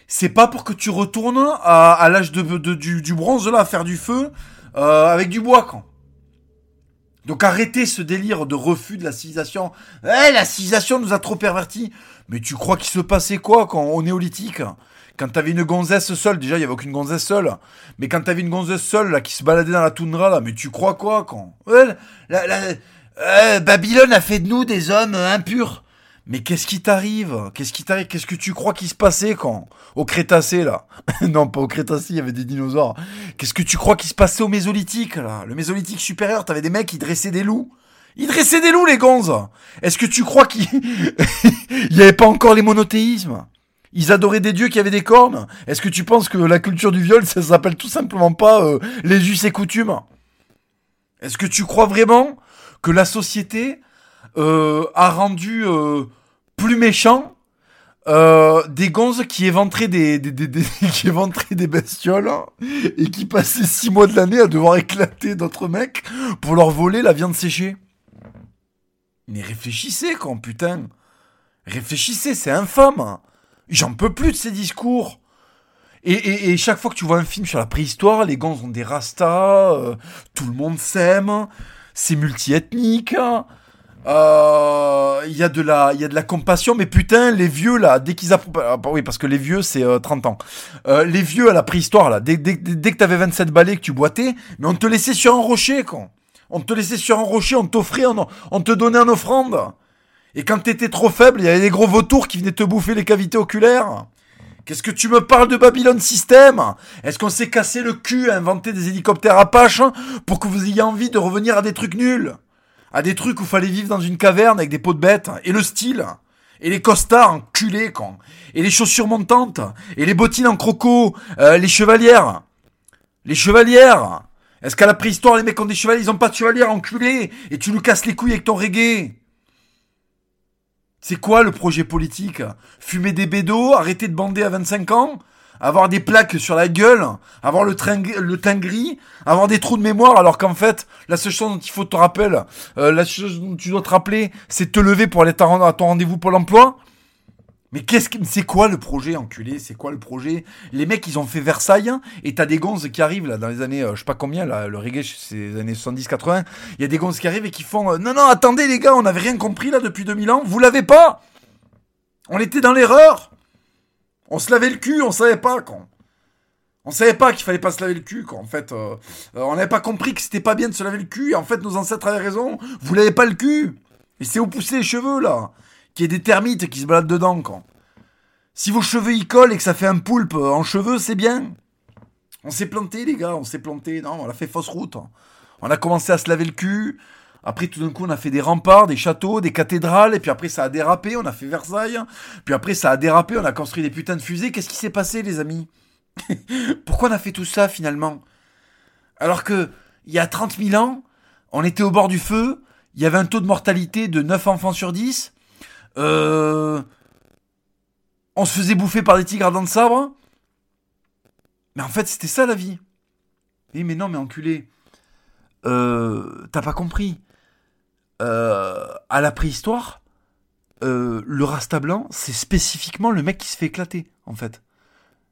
c'est pas pour que tu retournes à, l'âge de, du, bronze là à faire du feu avec du bois quand. Donc arrêtez ce délire de refus de la civilisation. Eh, la civilisation nous a trop pervertis. Mais tu crois qu'il se passait quoi quand au néolithique? Quand t'avais une gonzesse seule, déjà il y avait aucune gonzesse seule, mais quand t'avais une gonzesse seule là qui se baladait dans la toundra là, mais tu crois quoi quand? Ouais, la, la, euh, Babylone a fait de nous des hommes impurs. Mais qu'est-ce qui t'arrive? Qu'est-ce qui t'arrive? Qu'est-ce que tu crois qui se passait quand? Au Crétacé là Non, pas au Crétacé, il y avait des dinosaures. Qu'est-ce que tu crois qui se passait au Mésolithique là? Le Mésolithique supérieur, t'avais des mecs qui dressaient des loups. Ils dressaient des loups les gonzes. Est-ce que tu crois qu'il il y avait pas encore les monothéismes? Ils adoraient des dieux qui avaient des cornes? Est-ce que tu penses que la culture du viol, ça s'appelle tout simplement pas euh, les us et coutumes? Est-ce que tu crois vraiment que la société euh, a rendu euh, plus méchant des gonzes qui éventraient des, qui des bestioles et qui passaient six mois de l'année à devoir éclater d'autres mecs pour leur voler la viande séchée Mais réfléchissez, quand putain Réfléchissez, c'est infâme J'en peux plus de ces discours. Et, chaque fois que tu vois un film sur la préhistoire, les gants ont des rastas, euh, tout le monde s'aime, c'est multiethnique. Euh, il y a de la il y a de la compassion mais putain les vieux là dès qu'ils apprennent ah, bah oui parce que les vieux c'est 30 euh, ans. Les vieux à la préhistoire là dès, dès, dès que t'avais 27 balais que tu boitais mais on te laissait sur un rocher quoi on te laissait sur un rocher on t'offrait on, te donnait en offrande. Et quand t'étais trop faible, il y avait des gros vautours qui venaient te bouffer les cavités oculaires. Qu'est-ce que tu me parles de Babylon System Est-ce qu'on s'est cassé le cul à inventer des hélicoptères Apache pour que vous ayez envie de revenir à des trucs nuls? À des trucs où fallait vivre dans une caverne avec des pots de bêtes Et le style et les costards enculés, con. Et les chaussures montantes. Et les bottines en croco. Euh, les chevalières. Les chevalières. Est-ce qu'à la préhistoire, les mecs ont des chevaliers Ils ont pas de chevalières, enculés. Et tu nous casses les couilles avec ton reggae? C'est quoi le projet politique? Fumer des bédos, arrêter de bander à 25 ans? Avoir des plaques sur la gueule, avoir le, le teint gris, avoir des trous de mémoire, alors qu'en fait, la seule chose dont il faut te rappeler, euh, la chose dont tu dois te rappeler, c'est te lever pour aller à ton rendez-vous pour l'emploi. Mais qu'est-ce que c'est quoi le projet enculé? C'est quoi le projet? Les mecs ils ont fait Versailles et t'as des gonzes qui arrivent là dans les années euh, je sais pas combien là le reggae c'est les années 70 80, il y a des gonzes qui arrivent et qui font euh, non non attendez les gars, on n'avait rien compris là depuis 2000 ans, vous l'avez pas On était dans l'erreur. On se lavait le cul, on savait pas quand. On savait pas qu'il fallait pas se laver le cul, quoi. En fait, euh, on n'avait pas compris que c'était pas bien de se laver le cul. Et en fait, nos ancêtres avaient raison. Vous l'avez pas le cul. Et c'est où pousser les cheveux, là qu'il y ait des termites qui se baladent dedans, quand. Si vos cheveux y collent et que ça fait un poulpe en cheveux, c'est bien. On s'est planté, les gars, on s'est planté. Non, on a fait fausse route. On a commencé à se laver le cul. Après, tout d'un coup, on a fait des remparts, des châteaux, des cathédrales, et puis après, ça a dérapé, on a fait Versailles. Puis après, ça a dérapé, on a construit des putains de fusées. Qu'est-ce qui s'est passé, les amis? Pourquoi on a fait tout ça, finalement? Alors que, il y a 30 000 ans, on était au bord du feu, il y avait un taux de mortalité de 9 enfants sur 10. Euh, on se faisait bouffer par des tigres à dents de sabre. Mais en fait, c'était ça la vie. Oui, mais non, mais enculé. Euh, T'as pas compris. Euh, à la préhistoire, euh, le rasta blanc, c'est spécifiquement le mec qui se fait éclater, en fait.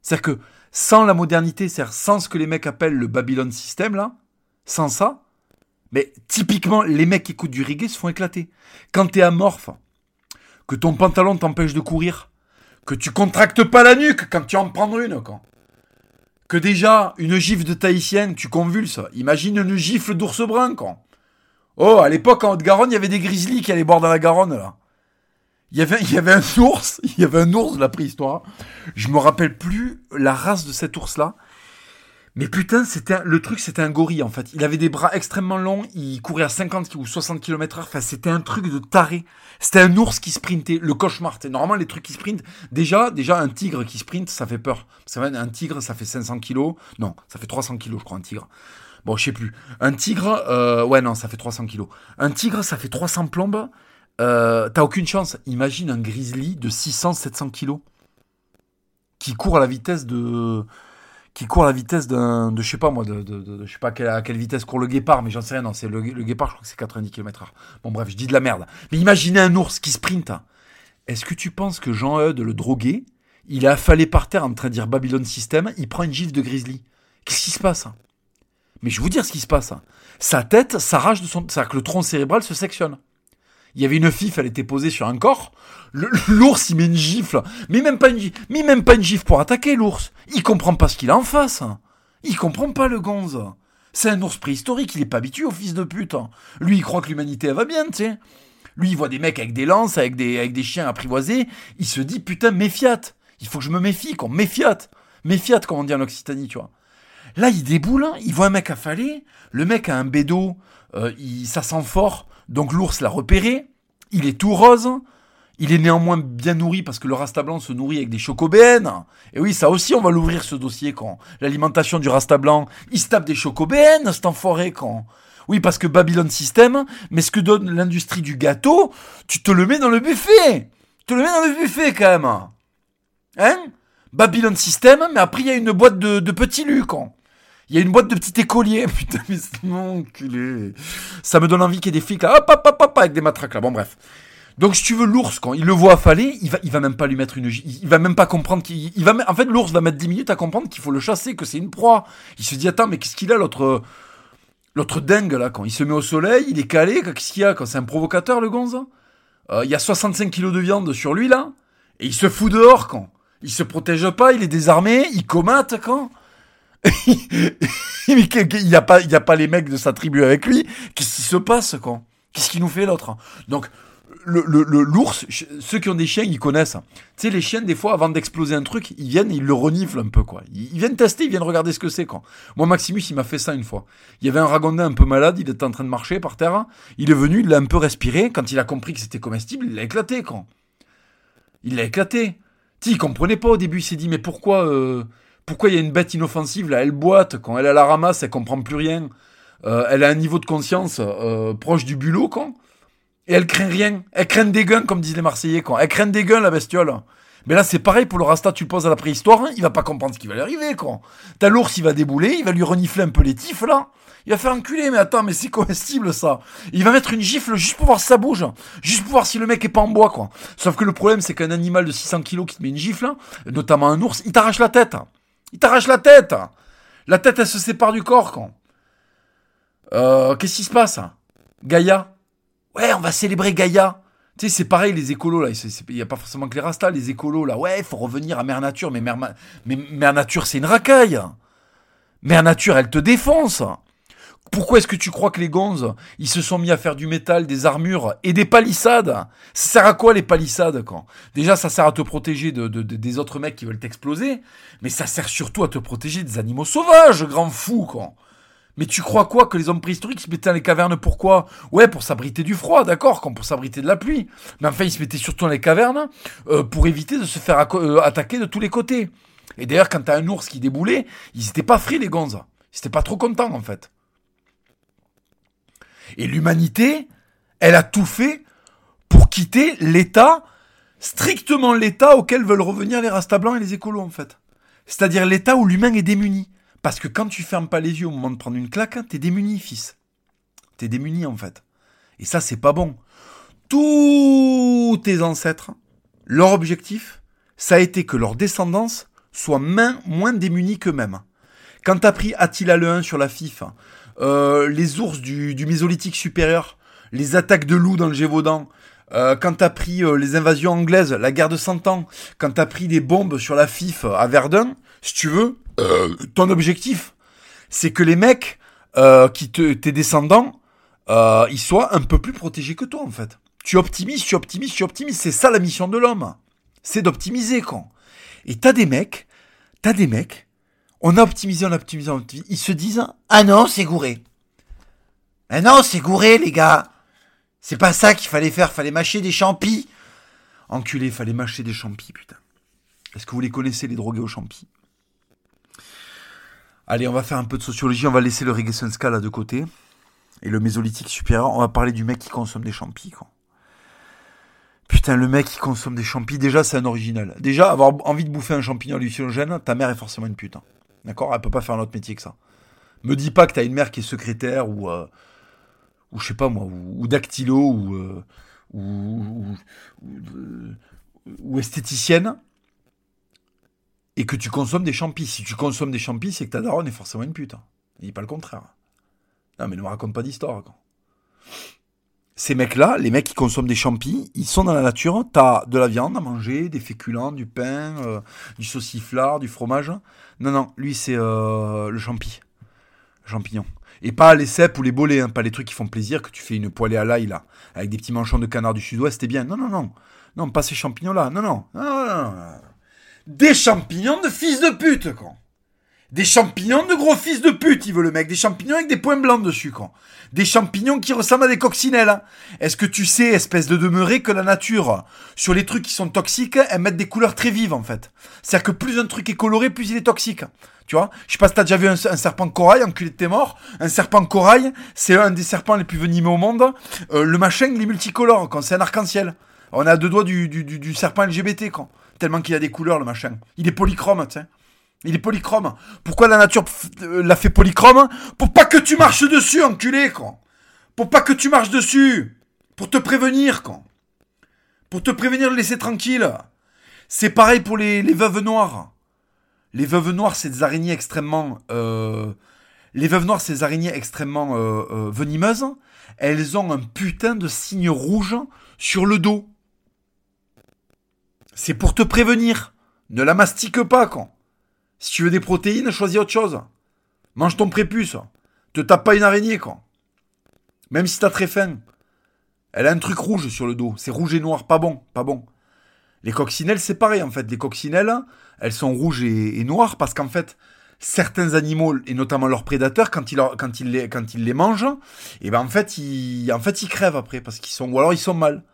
C'est-à-dire que sans la modernité, c'est-à-dire sans ce que les mecs appellent le Babylon System, là, sans ça, mais typiquement, les mecs qui écoutent du reggae se font éclater. Quand t'es amorphe, que ton pantalon t'empêche de courir, que tu contractes pas la nuque quand tu en prends une, quand que déjà, une gifle de tahitienne, tu convulses. Imagine une gifle d'ours brun, quoi. Oh, à l'époque, en Haute-Garonne, il y avait des grizzlies qui allaient boire dans la Garonne, là. Il y avait, il y avait un ours, il y avait un ours de la préhistoire. Je me rappelle plus la race de cet ours-là. Mais putain, c'était le truc, c'était un gorille en fait. Il avait des bras extrêmement longs, il courait à 50 ou 60 km/h. Enfin, c'était un truc de taré. C'était un ours qui sprintait, le cauchemar. C'est normalement les trucs qui sprintent. Déjà, déjà un tigre qui sprint, ça fait peur. Ça un tigre, ça fait 500 kg. Non, ça fait 300 kg, je crois, un tigre. Bon, je sais plus. Un tigre, euh, ouais, non, ça fait 300 kg. Un tigre, ça fait 300 plombes. Euh, T'as aucune chance. Imagine un grizzly de 600-700 kg qui court à la vitesse de qui court à la vitesse d'un, de je sais pas moi, de, de, je sais pas à quelle, vitesse court le guépard, mais j'en sais rien, non, c'est le, guépard, je crois que c'est 90 km/h. Bon bref, je dis de la merde. Mais imaginez un ours qui sprint. Est-ce que tu penses que Jean-Eudes, le drogué, il a affalé par terre en train de dire Babylon System, il prend une gifle de grizzly Qu'est-ce qui se passe? Mais je vais vous dire ce qui se passe. Sa tête s'arrache de son, c'est-à-dire que le tronc cérébral se sectionne il y avait une fif, elle était posée sur un corps. L'ours, il met une gifle. Mais même pas une, mais même pas une gifle pour attaquer l'ours. Il comprend pas ce qu'il a en face. Il comprend pas le gonze. C'est un ours préhistorique, il est pas habitué au fils de pute. Lui, il croit que l'humanité, va bien, tu sais. Lui, il voit des mecs avec des lances, avec des, avec des chiens apprivoisés. Il se dit, putain, méfiate. Il faut que je me méfie, quoi. Méfiate. Méfiate, comme on dit en Occitanie, tu vois. Là, il déboule, hein. il voit un mec affalé. Le mec a un bédo, euh, il, ça sent fort. Donc l'ours l'a repéré, il est tout rose, il est néanmoins bien nourri parce que le rasta blanc se nourrit avec des chocobéennes. Et oui, ça aussi, on va l'ouvrir ce dossier quand l'alimentation du rasta blanc, il se tape des chocobéennes, cet enfoiré quand. Oui, parce que Babylon System, mais ce que donne l'industrie du gâteau, tu te le mets dans le buffet. Tu te le mets dans le buffet quand même. Hein? Babylon System, mais après il y a une boîte de, de petits lus quand. Il y a une boîte de petits écoliers. Putain, mais c'est mon enculé. Ça me donne envie qu'il y ait des flics là, hop, hop, hop, hop, avec des matraques là. Bon, bref. Donc, si tu veux, l'ours, quand il le voit affaler, il va, il va même pas lui mettre une, il va même pas comprendre qu'il, il va, en fait, l'ours va mettre 10 minutes à comprendre qu'il faut le chasser, que c'est une proie. Il se dit, attends, mais qu'est-ce qu'il a, l'autre, l'autre dingue, là, quand il se met au soleil, il est calé, qu'est-ce qu'il y a, quand c'est un provocateur, le gonze? Euh, il y a 65 kilos de viande sur lui, là, et il se fout dehors, quand. Il se protège pas, il est désarmé, il comate, quand. il n'y a, pas, les mecs de sa tribu avec lui. Qu'est-ce qui se passe, quoi Qu'est-ce qui nous fait l'autre? Donc, le, l'ours, ceux qui ont des chiens, ils connaissent. Tu sais, les chiens, des fois, avant d'exploser un truc, ils viennent, ils le reniflent un peu, quoi. Ils, viennent tester, ils viennent regarder ce que c'est, quoi. Moi, Maximus, il m'a fait ça une fois. Il y avait un ragondin un peu malade, il était en train de marcher par terre. Il est venu, il l'a un peu respiré. Quand il a compris que c'était comestible, il l'a éclaté, quoi. Il l'a éclaté. Tu il comprenait pas au début, il s'est dit, mais pourquoi, euh, pourquoi il y a une bête inoffensive là Elle boite, quand elle a la ramasse, elle comprend plus rien. Euh, elle a un niveau de conscience euh, proche du bulot, quand. Et elle craint rien. Elle craint des guns, comme disent les Marseillais, quand. Elle craint des guns, la bestiole. Mais là, c'est pareil pour le Rasta, tu le poses à la préhistoire, hein, il va pas comprendre ce qui va lui arriver, quoi. T'as l'ours, il va débouler, il va lui renifler un peu les tifs, là. Il va faire enculer, mais attends, mais c'est comestible, ça? Il va mettre une gifle juste pour voir si ça bouge. Juste pour voir si le mec est pas en bois, quoi. Sauf que le problème, c'est qu'un animal de 600 kilos qui te met une gifle, notamment un ours, il t'arrache la tête. Il t'arrache la tête La tête, elle se sépare du corps, quand. Euh, qu'est-ce qui se passe? Gaïa? Ouais, on va célébrer Gaïa. Tu sais, c'est pareil, les écolos, là. Il n'y a pas forcément que les rastas, les écolos, là. Ouais, faut revenir à Mère Nature. Mais Mère, mais Mère Nature, c'est une racaille. Mère Nature, elle te défonce. Pourquoi est-ce que tu crois que les gonzes, ils se sont mis à faire du métal, des armures et des palissades? Ça sert à quoi les palissades quand? Déjà, ça sert à te protéger de, des autres mecs qui veulent t'exploser, mais ça sert surtout à te protéger des animaux sauvages, grand fou quand. Mais tu crois quoi que les hommes préhistoriques se mettaient dans les cavernes pourquoi Ouais, pour s'abriter du froid, d'accord, pour s'abriter de la pluie. Mais enfin, ils se mettaient surtout dans les cavernes euh, pour éviter de se faire euh, attaquer de tous les côtés. Et d'ailleurs, quand t'as un ours qui déboulait, ils étaient pas frais les gonzes. Ils étaient pas trop contents en fait. Et l'humanité, elle a tout fait pour quitter l'état, strictement l'état auquel veulent revenir les rastas blancs et les écolos en fait. C'est-à-dire l'état où l'humain est démuni. Parce que quand tu fermes pas les yeux au moment de prendre une claque, t'es démuni, fils. T'es démuni, en fait. Et ça, c'est pas bon. Tous tes ancêtres, leur objectif, ça a été que leur descendance soit moins démunie qu'eux-mêmes. Quand t'as pris Attila le 1 sur la FIF, euh, les ours du, Mésolithique supérieur, les attaques de loups dans le Gévaudan, euh, quand t'as pris euh, les invasions anglaises, la guerre de Cent Ans, quand t'as pris des bombes sur la FIF à Verdun, si tu veux, euh, ton objectif, c'est que les mecs euh, qui te, tes descendants, euh, ils soient un peu plus protégés que toi en fait. Tu optimises, tu optimises, tu optimises. C'est ça la mission de l'homme. C'est d'optimiser quand. Et t'as des mecs, t'as des mecs, on a optimisé, on a optimisé, on a optimisé. Ils se disent, ah non, c'est gouré. Ah non, c'est gouré, les gars. C'est pas ça qu'il fallait faire, fallait mâcher des champis. Enculé, fallait mâcher des champis, putain. Est-ce que vous les connaissez, les drogués aux champis? Allez, on va faire un peu de sociologie, on va laisser le Regesenska là de côté. Et le mésolithique supérieur, on va parler du mec qui consomme des champis. Quoi. Putain, le mec qui consomme des champis, déjà c'est un original. Déjà, avoir envie de bouffer un champignon hallucinogène, ta mère est forcément une pute. Hein. D'accord Elle peut pas faire un autre métier que ça. Me dis pas que t'as une mère qui est secrétaire ou, euh, ou je sais pas moi, ou, dactylo ou, euh, ou, ou, esthéticienne et que tu consommes des champis. Si tu consommes des champis, c'est que ta daronne est forcément une pute. Il dit pas le contraire. Non, mais ne me raconte pas d'histoire. Ces mecs-là, les mecs qui consomment des champis, ils sont dans la nature. T'as de la viande à manger, des féculents, du pain, euh, du sauciflard, du fromage. Non, non, lui, c'est euh, le champi. Champignon. Et pas les cèpes ou les bolets, hein, pas les trucs qui font plaisir, que tu fais une poêlée à l'ail, là, avec des petits manchons de canard du sud-ouest, c'est bien. Non, non, non. Non, pas ces champignons-là. Non, non. non, non, non des champignons de fils de pute, quoi. Des champignons de gros fils de pute, il veut le mec. Des champignons avec des points blancs dessus, quoi. Des champignons qui ressemblent à des coccinelles. Est-ce que tu sais, espèce de demeuré, que la nature, sur les trucs qui sont toxiques, elle met des couleurs très vives, en fait. C'est-à-dire que plus un truc est coloré, plus il est toxique. Tu vois? Je sais pas si t'as déjà vu un, serpent corail, enculé de tes morts. Un serpent corail, c'est un des serpents les plus venimeux au monde. Euh, le machin, il est multicolore, quand c'est un arc-en-ciel. On a deux doigts du, du, du, du serpent LGBT, quoi tellement qu'il a des couleurs, le machin. Il est polychrome, tu sais. Il est polychrome. Pourquoi la nature euh, l'a fait polychrome Pour pas que tu marches dessus, enculé, quoi. Pour pas que tu marches dessus. Pour te prévenir, quoi. Pour te prévenir de laisser tranquille. C'est pareil pour les, veuves noires. Les veuves noires, c'est des araignées extrêmement... Euh, les veuves noires, c'est des araignées extrêmement euh, venimeuses. Elles ont un putain de signe rouge sur le dos. C'est pour te prévenir. Ne la mastique pas, quand. Si tu veux des protéines, choisis autre chose. Mange ton prépuce. Te tape pas une araignée, quoi. Même si t'as très faim. Elle a un truc rouge sur le dos. C'est rouge et noir. Pas bon, pas bon. Les coccinelles, c'est pareil, en fait. Les coccinelles, elles sont rouges et, noires parce qu'en fait, certains animaux, et notamment leurs prédateurs, quand ils, les mangent, et eh ben en fait, ils, en fait, ils crèvent après parce qu'ils sont, ou alors ils sont mal.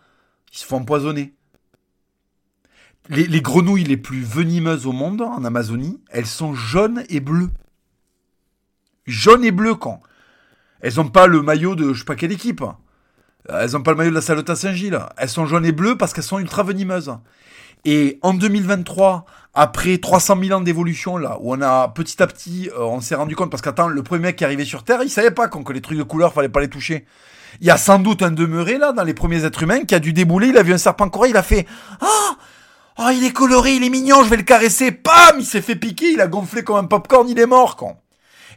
Ils se font empoisonner les, grenouilles les plus venimeuses au monde, en Amazonie, elles sont jaunes et bleues. Jaunes et bleues, quand? Elles n'ont pas le maillot de je sais pas quelle équipe. Elles n'ont pas le maillot de la Salota Saint-Gilles. Elles sont jaunes et bleues parce qu'elles sont ultra venimeuses. Et en 2023, après 300 000 ans d'évolution, là, où on a petit à petit, euh, on s'est rendu compte, parce qu'attends, le premier mec qui arrivé sur Terre, il savait pas qu'on que les trucs de couleur, fallait pas les toucher. Il y a sans doute un demeuré, là, dans les premiers êtres humains, qui a dû débouler, il a vu un serpent corail, il a fait, ah, Oh, il est coloré, il est mignon, je vais le caresser. Pam Il s'est fait piquer, il a gonflé comme un popcorn, il est mort, con.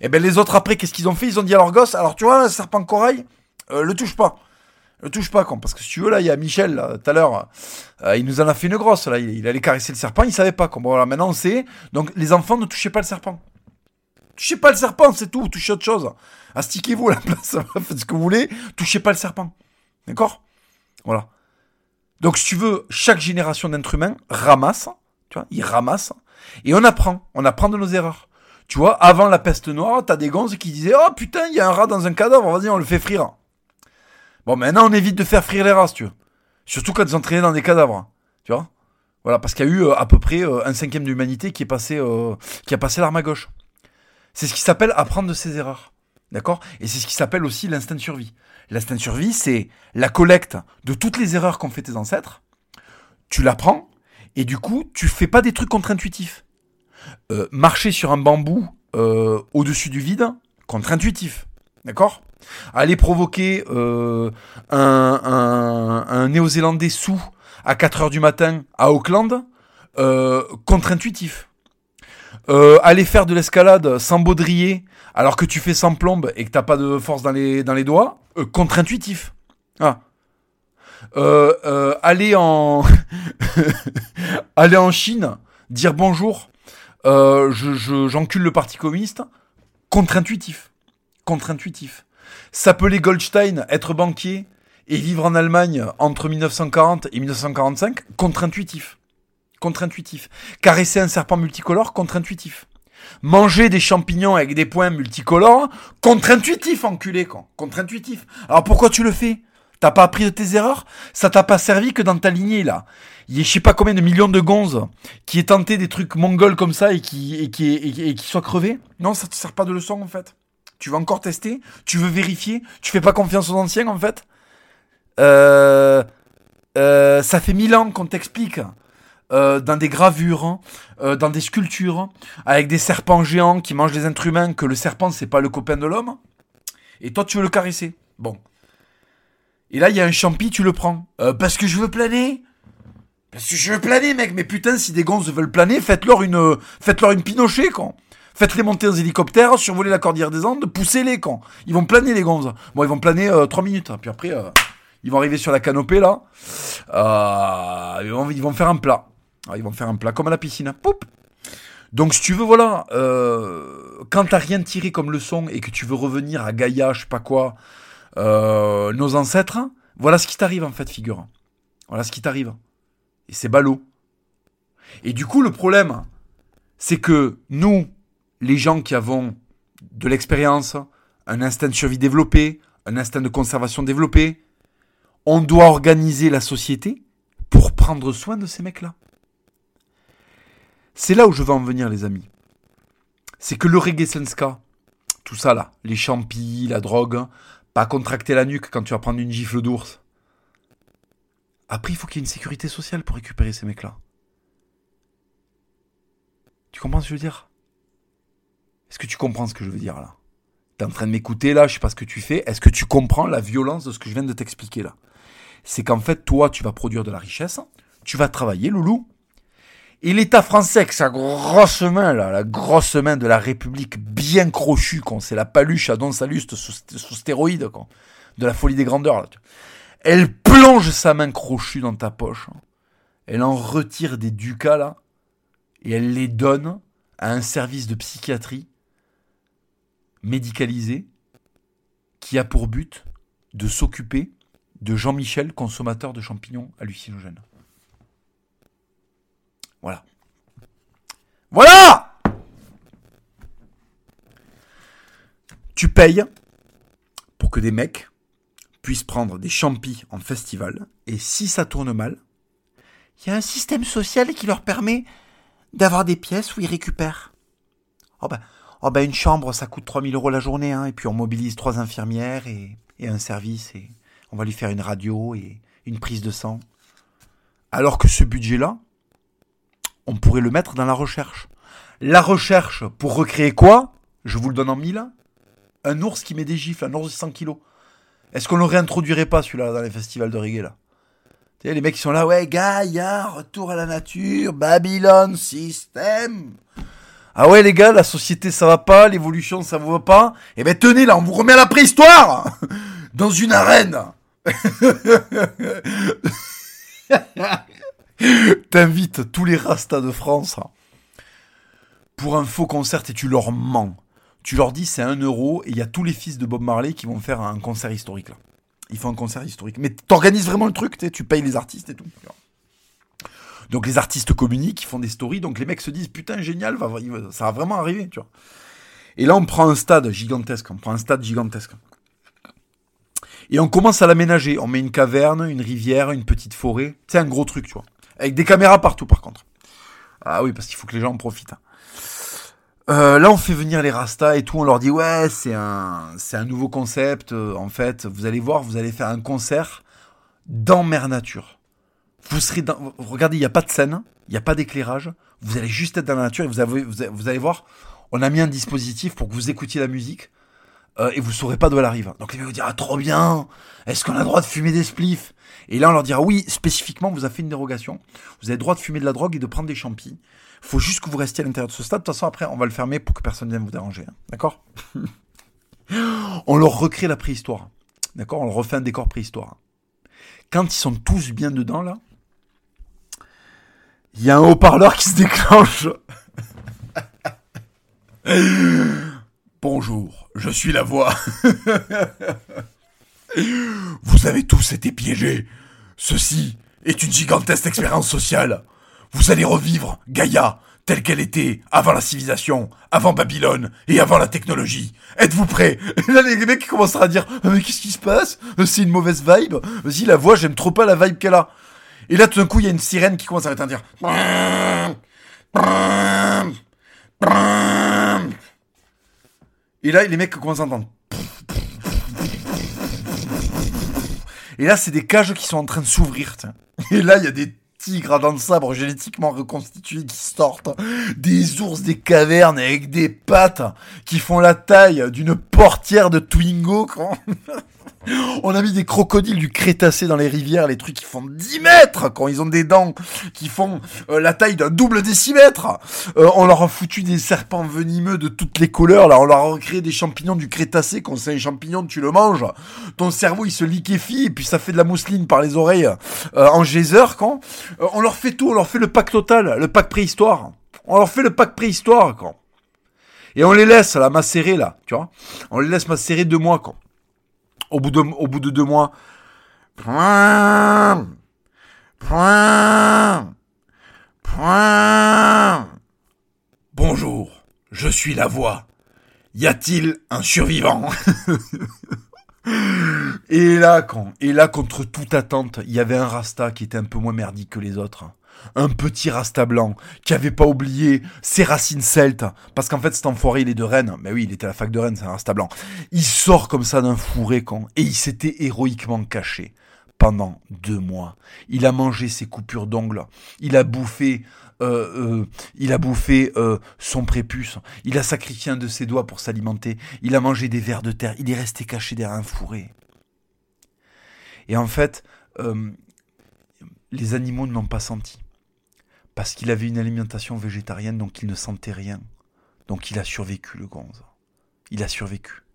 Et eh ben les autres après, qu'est-ce qu'ils ont fait? Ils ont dit à leur gosse, alors tu vois, un serpent corail, euh, le touche pas. Le touche pas, con. Parce que si tu veux, là, il y a Michel, tout à l'heure, euh, il nous en a fait une grosse, là. Il, allait caresser le serpent, il savait pas, con. Bon, voilà, maintenant on sait. Donc, les enfants, ne touchez pas le serpent. Touchez pas le serpent, c'est tout. Touchez autre chose. Astiquez-vous à la place. Faites ce que vous voulez. Touchez pas le serpent. D'accord? Voilà. Donc, si tu veux, chaque génération d'êtres humains ramasse, tu vois, il ramasse, et on apprend, on apprend de nos erreurs. Tu vois, avant la peste noire, t'as des gonzes qui disaient Oh putain, il y a un rat dans un cadavre, vas-y, on le fait frire. Bon, maintenant, on évite de faire frire les rats, tu vois. Surtout quand ils ont traîné dans des cadavres. Tu vois Voilà, parce qu'il y a eu euh, à peu près euh, un cinquième de l'humanité qui est passé, euh, qui a passé l'arme à gauche. C'est ce qui s'appelle apprendre de ses erreurs. D'accord? Et c'est ce qui s'appelle aussi l'instinct de survie. L'instinct de survie, c'est la collecte de toutes les erreurs qu'ont fait tes ancêtres. Tu l'apprends, et du coup, tu fais pas des trucs contre-intuitifs. marcher sur un bambou au-dessus du vide, contre-intuitif. D'accord? Aller provoquer un, un, un néo-zélandais sous à 4 heures du matin à Auckland, euh, contre-intuitif. Euh, aller faire de l'escalade sans baudrier alors que tu fais sans plombe et que t'as pas de force dans les, dans les doigts, euh, contre-intuitif. Ah. aller en aller en Chine, dire bonjour, je, j'encule le parti communiste, contre-intuitif. Contre-intuitif. S'appeler Goldstein, être banquier, et vivre en Allemagne entre 1940 et 1945, contre-intuitif. Contre-intuitif. Caresser un serpent multicolore, contre-intuitif. Manger des champignons avec des points multicolores, contre-intuitif, enculé, quoi. Contre-intuitif. Alors pourquoi tu le fais? T'as pas appris de tes erreurs? Ça t'a pas servi que dans ta lignée, là? Il y a je sais pas combien de millions de gonzes qui aient tenté des trucs mongols comme ça et qui, et qui, et, qui soient crevés? Non, ça te sert pas de leçon, en fait. Tu veux encore tester Tu veux vérifier Tu fais pas confiance aux anciens, en fait euh, euh, ça fait mille ans qu'on t'explique. Euh, dans des gravures, hein, dans des sculptures, avec des serpents géants qui mangent des êtres humains, que le serpent c'est pas le copain de l'homme, et toi tu veux le caresser. Bon. Et là il y a un champi, tu le prends. parce que je veux planer Parce que je veux planer mec, mais putain si des gonzes veulent planer, faites-leur une, faites-leur une pinochet quoi. Faites-les monter en hélicoptère, survoler la cordillère des Andes, poussez-les quand. Ils vont planer les gonzes. Bon ils vont planer 3 minutes, puis après... Ils vont arriver sur la canopée là. Euh, ils, vont, faire un plat. Ah, ils vont faire un plat comme à la piscine. Poup donc si tu veux, voilà, euh, quand t'as rien tiré comme leçon et que tu veux revenir à Gaïa, je sais pas quoi, euh, nos ancêtres, voilà ce qui t'arrive en fait, figure. Voilà ce qui t'arrive. Et c'est ballot. Et du coup, le problème, c'est que nous, les gens qui avons de l'expérience, un instinct de survie développé, un instinct de conservation développé, on doit organiser la société pour prendre soin de ces mecs-là. C'est là où je veux en venir, les amis. C'est que le reggae senska, tout ça là, les champis, la drogue, pas contracter la nuque quand tu vas prendre une gifle d'ours. Après, il faut qu'il y ait une sécurité sociale pour récupérer ces mecs-là. Tu comprends ce que je veux dire? Est-ce que tu comprends ce que je veux dire là? T'es en train de m'écouter là, je sais pas ce que tu fais. Est-ce que tu comprends la violence de ce que je viens de t'expliquer là? C'est qu'en fait, toi, tu vas produire de la richesse, tu vas travailler, loulou. Et l'État français, avec sa grosse main, là, la grosse main de la République bien crochue, quand c'est la paluche à Don Saluste sous, sous stéroïde, de la folie des grandeurs, elle plonge sa main crochue dans ta poche, elle en retire des ducats, là, et elle les donne à un service de psychiatrie médicalisé qui a pour but de s'occuper de Jean-Michel, consommateur de champignons hallucinogènes. Voilà. Voilà Tu payes pour que des mecs puissent prendre des champis en festival, et si ça tourne mal, il y a un système social qui leur permet d'avoir des pièces où ils récupèrent. Oh ben, oh ben une chambre, ça coûte 3000 euros la journée, hein, et puis on mobilise trois infirmières et, et un service, et, on va lui faire une radio et une prise de sang. Alors que ce budget-là, on pourrait le mettre dans la recherche. La recherche pour recréer quoi? Je vous le donne en mille. Un ours qui met des gifles, un ours de 100 kilos. Est-ce qu'on le réintroduirait pas celui-là dans les festivals de reggae là? Tu sais, Les mecs qui sont là, ouais, Gaïa, retour à la nature, Babylone, système. Ah ouais les gars, la société ça va pas, l'évolution ça vous va pas? Eh ben tenez là, on vous remet à la préhistoire Dans une arène T'invites tous les rastas de France pour un faux concert et tu leur mens. Tu leur dis c'est un euro et il y a tous les fils de Bob Marley qui vont faire un concert historique là. Ils font un concert historique. Mais t'organises vraiment le truc, tu payes les artistes et tout. Donc les artistes communiquent, ils font des stories, donc les mecs se disent putain génial, ça va vraiment arriver, tu vois. Et là on prend un stade gigantesque, on prend un stade gigantesque. Et on commence à l'aménager. On met une caverne, une rivière, une petite forêt. C'est un gros truc, tu vois. Avec des caméras partout, par contre. Ah oui, parce qu'il faut que les gens en profitent. Hein. Euh, là, on fait venir les Rastas et tout. On leur dit ouais, c'est un, nouveau concept. Euh, en fait, vous allez voir, vous allez faire un concert dans mer nature. Vous serez dans, regardez, il n'y a pas de scène, il n'y a pas d'éclairage. Vous allez juste être dans la nature et vous, allez voir. On a mis un dispositif pour que vous écoutiez la musique euh, et vous saurez pas d'où elle arrive. Donc les mecs vous dire ah trop bien. Est-ce qu'on a le droit de fumer des spliffs? Et là on leur dira oui spécifiquement vous avez fait une dérogation. Vous avez le droit de fumer de la drogue et de prendre des champis. Faut juste que vous restiez à l'intérieur de ce stade. De toute façon après on va le fermer pour que personne ne vienne vous déranger. Hein. D'accord? On leur recrée la préhistoire. D'accord? On leur refait un décor préhistoire. Quand ils sont tous bien dedans là, il y a un haut-parleur qui se déclenche. Bonjour, je suis la voix. Vous avez tous été piégés. Ceci est une gigantesque expérience sociale. Vous allez revivre Gaïa telle qu'elle était avant la civilisation, avant Babylone et avant la technologie. Êtes-vous prêts? Là, les mecs commencent à dire ah, Mais qu'est-ce qui se passe? C'est une mauvaise vibe. Vas-y, la voix, j'aime trop pas la vibe qu'elle a. Et là, tout d'un coup, il y a une sirène qui commence à dire et là, les mecs commencent à entendre. Et là, c'est des cages qui sont en train de s'ouvrir. Et là, il y a des tigres à dents de sabre génétiquement reconstitués qui sortent. Des ours des cavernes avec des pattes qui font la taille d'une portière de Twingo. On a mis des crocodiles du Crétacé dans les rivières, les trucs qui font 10 mètres quand ils ont des dents qui font euh, la taille d'un double décimètre. Euh, on leur a foutu des serpents venimeux de toutes les couleurs. Là, on leur a recréé des champignons du Crétacé. Quand c'est un champignon, tu le manges. Ton cerveau, il se liquéfie et puis ça fait de la mousseline par les oreilles euh, en geyser. Quand on leur fait tout, on leur fait le pack total, le pack préhistoire. On leur fait le pack préhistoire quand. Et on les laisse là macérer là, tu vois. On les laisse macérer deux mois quand au bout de, deux mois. Point, point. Bonjour, je suis la voix. Y a-t-il un survivant? Et là, et là, contre toute attente, il y avait un Rasta qui était un peu moins merdique que les autres un petit rasta blanc qui avait pas oublié ses racines celtes. Parce qu'en fait cet enfoiré il est de Rennes. Mais oui il était à la fac de Rennes c'est un rasta blanc. Il sort comme ça d'un fourré con. Et il s'était héroïquement caché pendant deux mois. Il a mangé ses coupures d'ongles. Il a bouffé euh, euh, il a bouffé euh, son prépuce, il a sacrifié un de ses doigts pour s'alimenter, il a mangé des vers de terre, il est resté caché derrière un fourré. Et en fait, les animaux ne l'ont pas senti parce qu'il avait une alimentation végétarienne, donc il ne sentait rien. Donc il a survécu, le gonze. Il a survécu.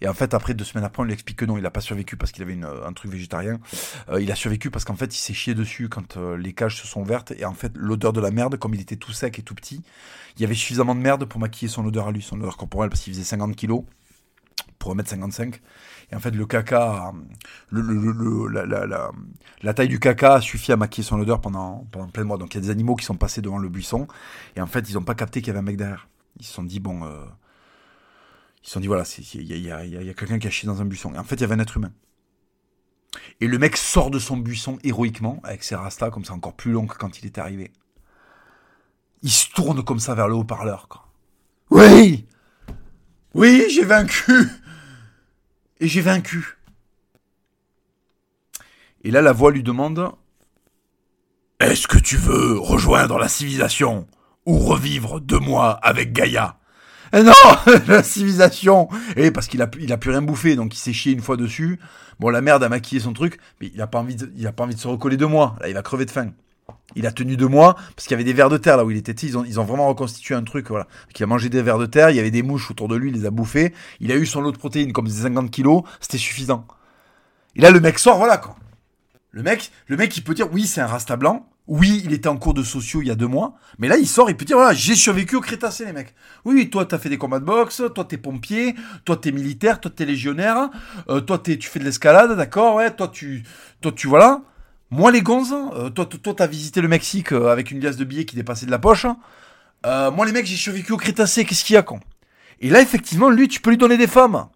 Et en fait, après, deux semaines après, on lui explique que non, il n'a pas survécu parce qu'il avait un truc végétarien. Euh, il a survécu parce qu'en fait, il s'est chié dessus quand euh, les cages se sont ouvertes. Et en fait, l'odeur de la merde, comme il était tout sec et tout petit, il y avait suffisamment de merde pour maquiller son odeur à lui, son odeur corporelle, parce qu'il faisait 50 kilos pour 1m55. Et en fait, le caca, le, la, taille du caca suffit à maquiller son odeur pendant, pendant plein de mois. Donc il y a des animaux qui sont passés devant le buisson. Et en fait, ils n'ont pas capté qu'il y avait un mec derrière. Ils se sont dit, bon. Euh, ils se sont dit, voilà, il y a, quelqu'un qui a chié dans un buisson. Et en fait, il y avait un être humain. Et le mec sort de son buisson héroïquement, avec ses rastas, comme ça, encore plus long que quand il était arrivé. Il se tourne comme ça vers le haut-parleur. Oui Oui, j'ai vaincu et j'ai vaincu. Et là, la voix lui demande Est-ce que tu veux rejoindre la civilisation ou revivre deux mois avec Gaïa? Eh non, la civilisation. Et parce qu'il a, il a plus rien bouffé, donc il s'est chié une fois dessus. Bon, la merde a maquillé son truc, mais il a pas envie, de, pas envie de se recoller deux mois. Là, il va crever de faim. Il a tenu deux mois parce qu'il y avait des vers de terre là où il était. Ils ont, vraiment reconstitué un truc. Voilà. Il a mangé des vers de terre, il y avait des mouches autour de lui, il les a bouffés. Il a eu son lot de protéines comme des 50 kilos, c'était suffisant. Et là, le mec sort, voilà quoi. Le mec, le mec, il peut dire oui, c'est un rasta blanc. Oui, il était en cours de sociaux il y a deux mois. Mais là, il sort, il peut dire voilà, j'ai survécu au Crétacé, les mecs. Oui, toi, t'as fait des combats de boxe, toi, t'es pompier, toi, t'es militaire, toi, t'es légionnaire, euh, toi, tu fais de l'escalade, d'accord, ouais, toi, tu, toi, tu, voilà. Moi, les gonzes, euh, toi, t'as visité le Mexique euh, avec une liasse de billets qui dépassait de la poche. Euh, moi, les mecs, j'ai survécu au Crétacé. Qu'est-ce qu'il y a, con? Et là, effectivement, lui, tu peux lui donner des femmes.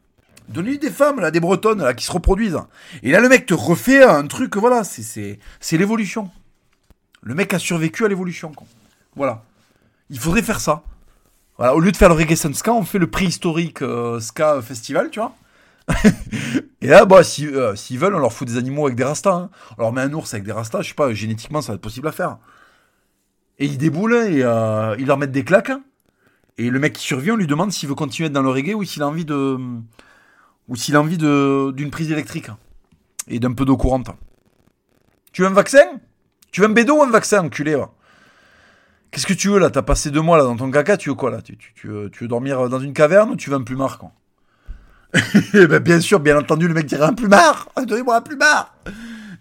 Donne-lui des femmes, là, des bretonnes, là, qui se reproduisent. Et là, le mec te refait un truc, voilà, c'est, c'est, l'évolution. Le mec a survécu à l'évolution, con. Voilà. Il faudrait faire ça. Voilà, au lieu de faire le Reggae Ska, on fait le préhistorique Ska Festival, tu vois. Et là, bah, euh, s'ils veulent, on leur fout des animaux avec des rastas. Hein. On leur met un ours avec des rastas, je sais pas, génétiquement, ça va être possible à faire. Et ils déboulent et euh, ils leur mettent des claques. Et le mec qui survit, on lui demande s'il veut continuer dans le reggae ou s'il a envie de. ou s'il a envie d'une prise électrique. Et d'un peu d'eau courante. Tu veux un vaccin? Tu veux un bédo ou un vaccin, enculé Qu'est-ce que tu veux là? T'as passé deux mois là dans ton caca, tu veux quoi là? Tu, veux, dormir dans une caverne ou tu veux un plumard quoi? ben, bien sûr, bien entendu, le mec dirait un plumard. Donnez-moi un plumard.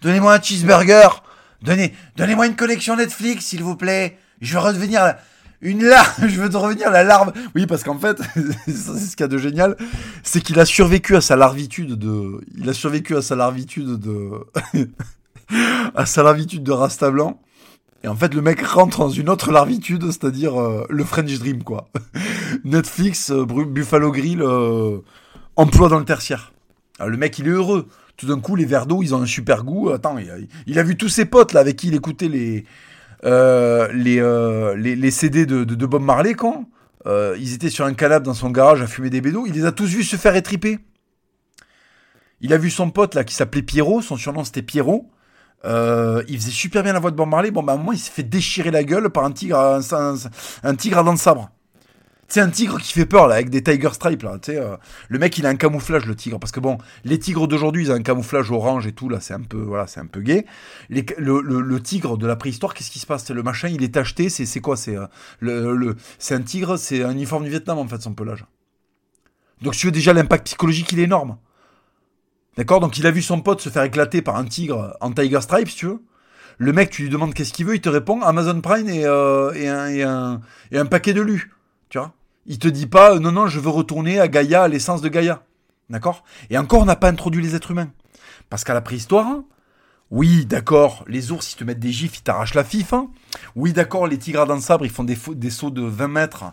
Donnez-moi un cheeseburger. Donnez, donnez-moi une connexion Netflix, s'il vous plaît. Je veux redevenir une larve. Je veux revenir la larve. Oui, parce qu'en fait, c'est ce qu'il y a de génial, c'est qu'il a survécu à sa larvitude de. Il a survécu à sa larvitude de. à sa larvitude de Rasta blanc. Et en fait, le mec rentre dans une autre larvitude, c'est-à-dire euh, le French Dream, quoi. Netflix, euh, Buffalo Grill. Euh, emploi dans le tertiaire. le mec, il est heureux. Tout d'un coup, les verres d'eau, ils ont un super goût. Attends, il a, vu tous ses potes là avec qui il écoutait les euh, euh, les, les, CD de, de, Bob Marley quand euh, ils étaient sur un canapé dans son garage à fumer des bédos. Il les a tous vus se faire étriper. Il a vu son pote là qui s'appelait Pierrot. Son surnom c'était Pierrot. il faisait super bien la voix de Bob Marley. Bon, bah, à il s'est fait déchirer la gueule par un tigre, un tigre à dents de sabre. C'est un tigre qui fait peur là avec des tiger stripes là. Tu sais, euh, le mec il a un camouflage le tigre parce que bon, les tigres d'aujourd'hui ils ont un camouflage orange et tout là, c'est un peu voilà, c'est un peu gay. le, tigre de la préhistoire, qu'est-ce qui se passe? Le machin il est acheté, c'est c'est quoi? C'est euh, c'est un tigre, c'est un uniforme du Vietnam en fait son pelage. Donc tu veux déjà l'impact psychologique il est énorme. D'accord? Donc il a vu son pote se faire éclater par un tigre en tiger stripes, si tu veux. Le mec, tu lui demandes qu'est-ce qu'il veut, il te répond Amazon Prime et, euh, et, un, et, un, et un paquet de lu. Tu vois? Il te dit pas, non, non, je veux retourner à Gaïa, à l'essence de Gaïa. D'accord? Et encore, on n'a pas introduit les êtres humains. Parce qu'à la préhistoire, oui, d'accord, les ours, ils te mettent des gifs, ils t'arrachent la fif. Hein. Oui, d'accord, les tigres à dents sabre, ils font des, des sauts de 20 mètres.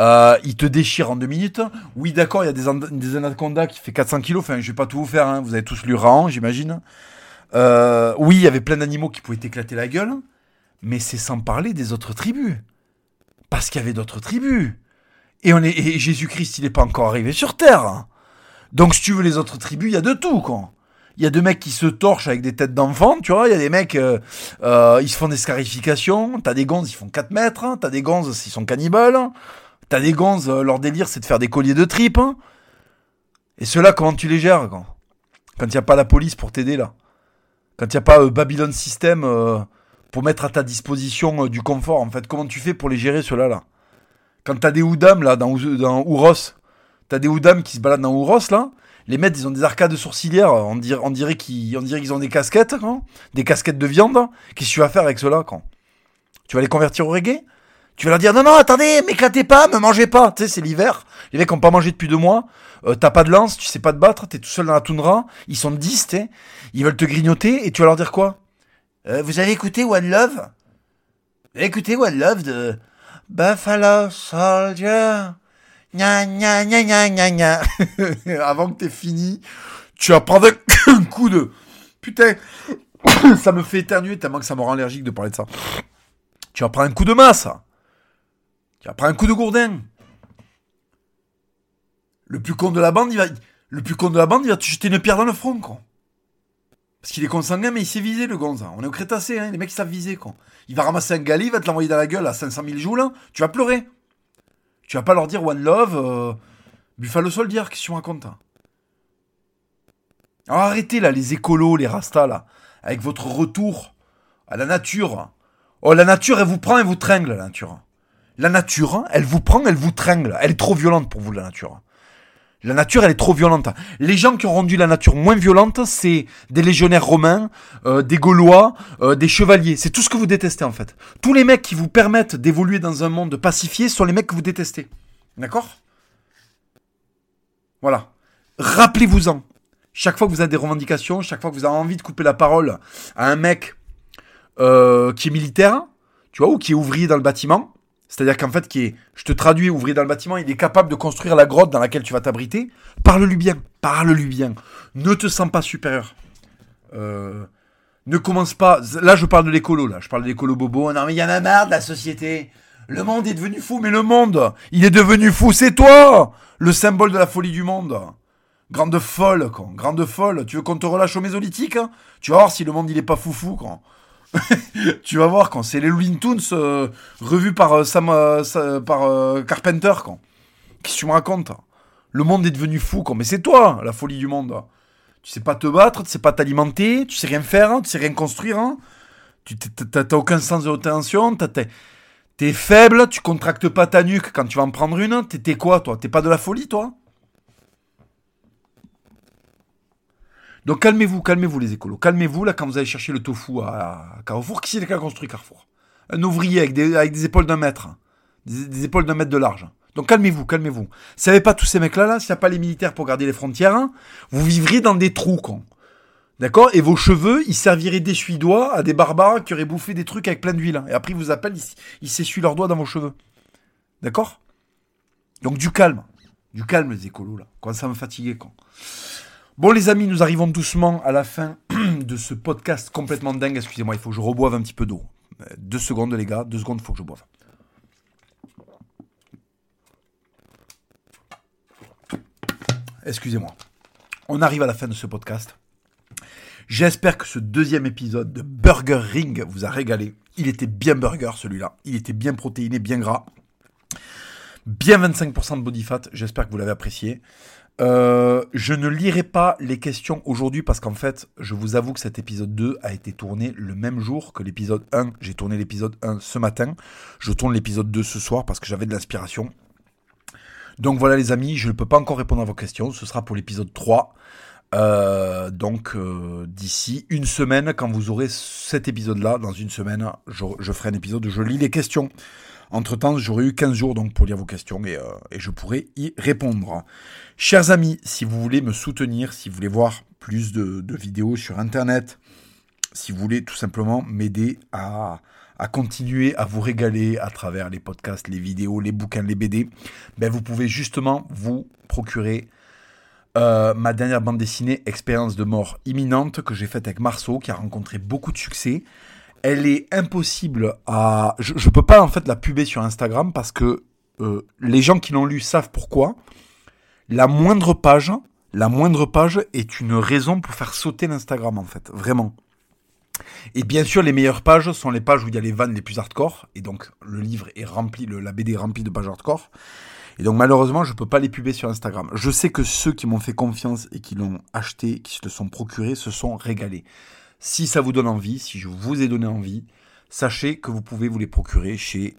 Euh, ils te déchirent en deux minutes. Oui, d'accord, il y a des, des anacondas qui fait 400 kilos. Enfin, je vais pas tout vous faire. Hein. Vous avez tous lu Rahan, j'imagine. Euh, oui, il y avait plein d'animaux qui pouvaient t'éclater la gueule. Mais c'est sans parler des autres tribus. Parce qu'il y avait d'autres tribus. Et, on est, Jésus-Christ, il n'est pas encore arrivé sur Terre. Donc, si tu veux les autres tribus, il y a de tout, quoi. Il y a des mecs qui se torchent avec des têtes d'enfants, tu vois. Il y a des mecs, euh, euh, ils se font des scarifications. T'as des gonzes, ils font 4 mètres. T'as des gonzes, ils sont cannibales. T'as des gonzes, euh, leur délire, c'est de faire des colliers de tripes. Et ceux-là, comment tu les gères, quand Quand il n'y a pas la police pour t'aider, là. Quand il n'y a pas Babylon System pour mettre à ta disposition euh, du confort, en fait. Comment tu fais pour les gérer, ceux-là, là? Quand t'as des Oudam, là, dans, dans Ouros, t'as des Oudam qui se baladent dans Ouros, là, les mecs, ils ont des arcades sourcilières, on dirait, qu'ils ont des casquettes, quand des casquettes de viande. Qu'est-ce que tu vas faire avec ceux-là, quand Tu vas les convertir au reggae? Tu vas leur dire non non attendez m'éclatez pas me mangez pas. Tu sais c'est l'hiver. Les mecs ont pas mangé depuis deux mois. Euh, t'as pas de lance tu sais pas te battre t'es tout seul dans la toundra. Ils sont 10 tu ils veulent te grignoter et tu vas leur dire quoi? Euh, vous avez écouté One Love? Écoutez One Love de Buffalo Soldier? Gna gna gna gna gna gna. Avant que t'aies fini, tu vas prendre un coup de... Putain, ça me fait éternuer tellement que ça me rend allergique de parler de ça. Tu vas prendre un coup de masse. Tu vas prendre un coup de gourdin. Le plus con de la bande, il va... Le plus con de la bande, il va te jeter une pierre dans le front, quoi. Parce qu'il est consanguin, mais il sait viser, le gonza. On est au Crétacé, hein. les mecs savent viser, quoi. Il va ramasser un gali, il va te l'envoyer dans la gueule à 500 000 joules, tu vas pleurer. Tu vas pas leur dire One Love, euh, Buffalo Soldier, qu'est-ce que tu racontes hein. Alors arrêtez, là, les écolos, les rastas, là, avec votre retour à la nature. Oh, la nature, elle vous prend, elle vous tringle, la nature. La nature, elle vous prend, elle vous tringle. Elle est trop violente pour vous, la nature. La nature, elle est trop violente. Les gens qui ont rendu la nature moins violente, c'est des légionnaires romains, euh, des Gaulois, euh, des chevaliers. C'est tout ce que vous détestez en fait. Tous les mecs qui vous permettent d'évoluer dans un monde pacifié sont les mecs que vous détestez. D'accord? Voilà. Rappelez-vous-en. Chaque fois que vous avez des revendications, chaque fois que vous avez envie de couper la parole à un mec euh, qui est militaire, tu vois, ou qui est ouvrier dans le bâtiment, c'est-à-dire qu'en fait, je te traduis, ouvrier dans le bâtiment, il est capable de construire la grotte dans laquelle tu vas t'abriter. Parle-lui bien, parle-lui bien. Ne te sens pas supérieur. Euh, ne commence pas. Là, je parle de l'écolo, là. Je parle de l'écolo bobo. Non, mais il y en a marre de la société. Le monde est devenu fou, mais le monde, il est devenu fou. C'est toi, le symbole de la folie du monde. Grande folle, quoi. Grande folle. Tu veux qu'on te relâche au mésolithique hein? Tu vas voir si le monde, il est pas foufou, quoi. tu vas voir quand c'est les Looney Tunes euh, revus par euh, Sam, euh, par Carpenter quand. Qu'est-ce que tu me racontes Le monde est devenu fou quand. Mais c'est toi la folie du monde. Tu sais pas te battre, tu sais pas t'alimenter, tu sais rien faire, hein, tu sais rien construire. Hein. Tu t'as aucun sens de retention, t'es faible, tu contractes pas ta nuque quand tu vas en prendre une. T'es quoi toi? T'es pas de la folie toi? Donc calmez-vous, calmez-vous les écolos. Calmez-vous là quand vous allez chercher le tofu à Carrefour. Qui c'est qui a construit Carrefour? Un ouvrier avec des, épaules d'un mètre. Des, épaules d'un mètre de large. Donc calmez-vous, calmez-vous. Vous savez pas tous ces mecs-là, là, s'il n'y a pas les militaires pour garder les frontières, hein, vous vivriez dans des trous, con. D'accord? Et vos cheveux, ils serviraient d'essuie-doigts à des barbares qui auraient bouffé des trucs avec plein d'huile. Et après, ils vous appellent, ils, ils s'essuient leurs doigts dans vos cheveux. D'accord? Donc du calme. Du calme, les écolos, là. Quand ça me fatiguer, con? Bon les amis, nous arrivons doucement à la fin de ce podcast complètement dingue. Excusez-moi, il faut que je reboive un petit peu d'eau. Euh, deux secondes les gars, deux secondes, il faut que je boive. Excusez-moi. On arrive à la fin de ce podcast. J'espère que ce deuxième épisode de Burger Ring vous a régalé. Il était bien burger celui-là. Il était bien protéiné, bien gras. Bien 25% de body fat. J'espère que vous l'avez apprécié. Euh, je ne lirai pas les questions aujourd'hui parce qu'en fait, je vous avoue que cet épisode 2 a été tourné le même jour que l'épisode 1. J'ai tourné l'épisode 1 ce matin. Je tourne l'épisode 2 ce soir parce que j'avais de l'inspiration. Donc voilà les amis, je ne peux pas encore répondre à vos questions. Ce sera pour l'épisode 3. Euh, donc euh, d'ici une semaine, quand vous aurez cet épisode-là, dans une semaine, je, je ferai un épisode où je lis les questions. Entre-temps, j'aurai eu 15 jours donc pour lire vos questions et, euh, et, je pourrai y répondre. Chers amis, si vous voulez me soutenir, si vous voulez voir plus de, vidéos sur Internet, si vous voulez tout simplement m'aider à, à continuer à vous régaler à travers les podcasts, les vidéos, les bouquins, les BD, ben vous pouvez justement vous procurer euh, ma dernière bande dessinée Expérience de mort imminente que j'ai faite avec Marceau, qui a rencontré beaucoup de succès elle est impossible à. Je, ne peux pas en fait la puber sur Instagram parce que euh, les gens qui l'ont lu savent pourquoi. La moindre page, la moindre page est une raison pour faire sauter l'Instagram en fait, vraiment. Et bien sûr, les meilleures pages sont les pages où il y a les vannes les plus hardcore, et donc le livre est rempli, la BD est remplie de pages hardcore. Et donc malheureusement, je peux pas les puber sur Instagram. Je sais que ceux qui m'ont fait confiance et qui l'ont acheté, qui se sont procurés, se sont régalés. Si ça vous donne envie, si je vous ai donné envie, sachez que vous pouvez vous les procurer chez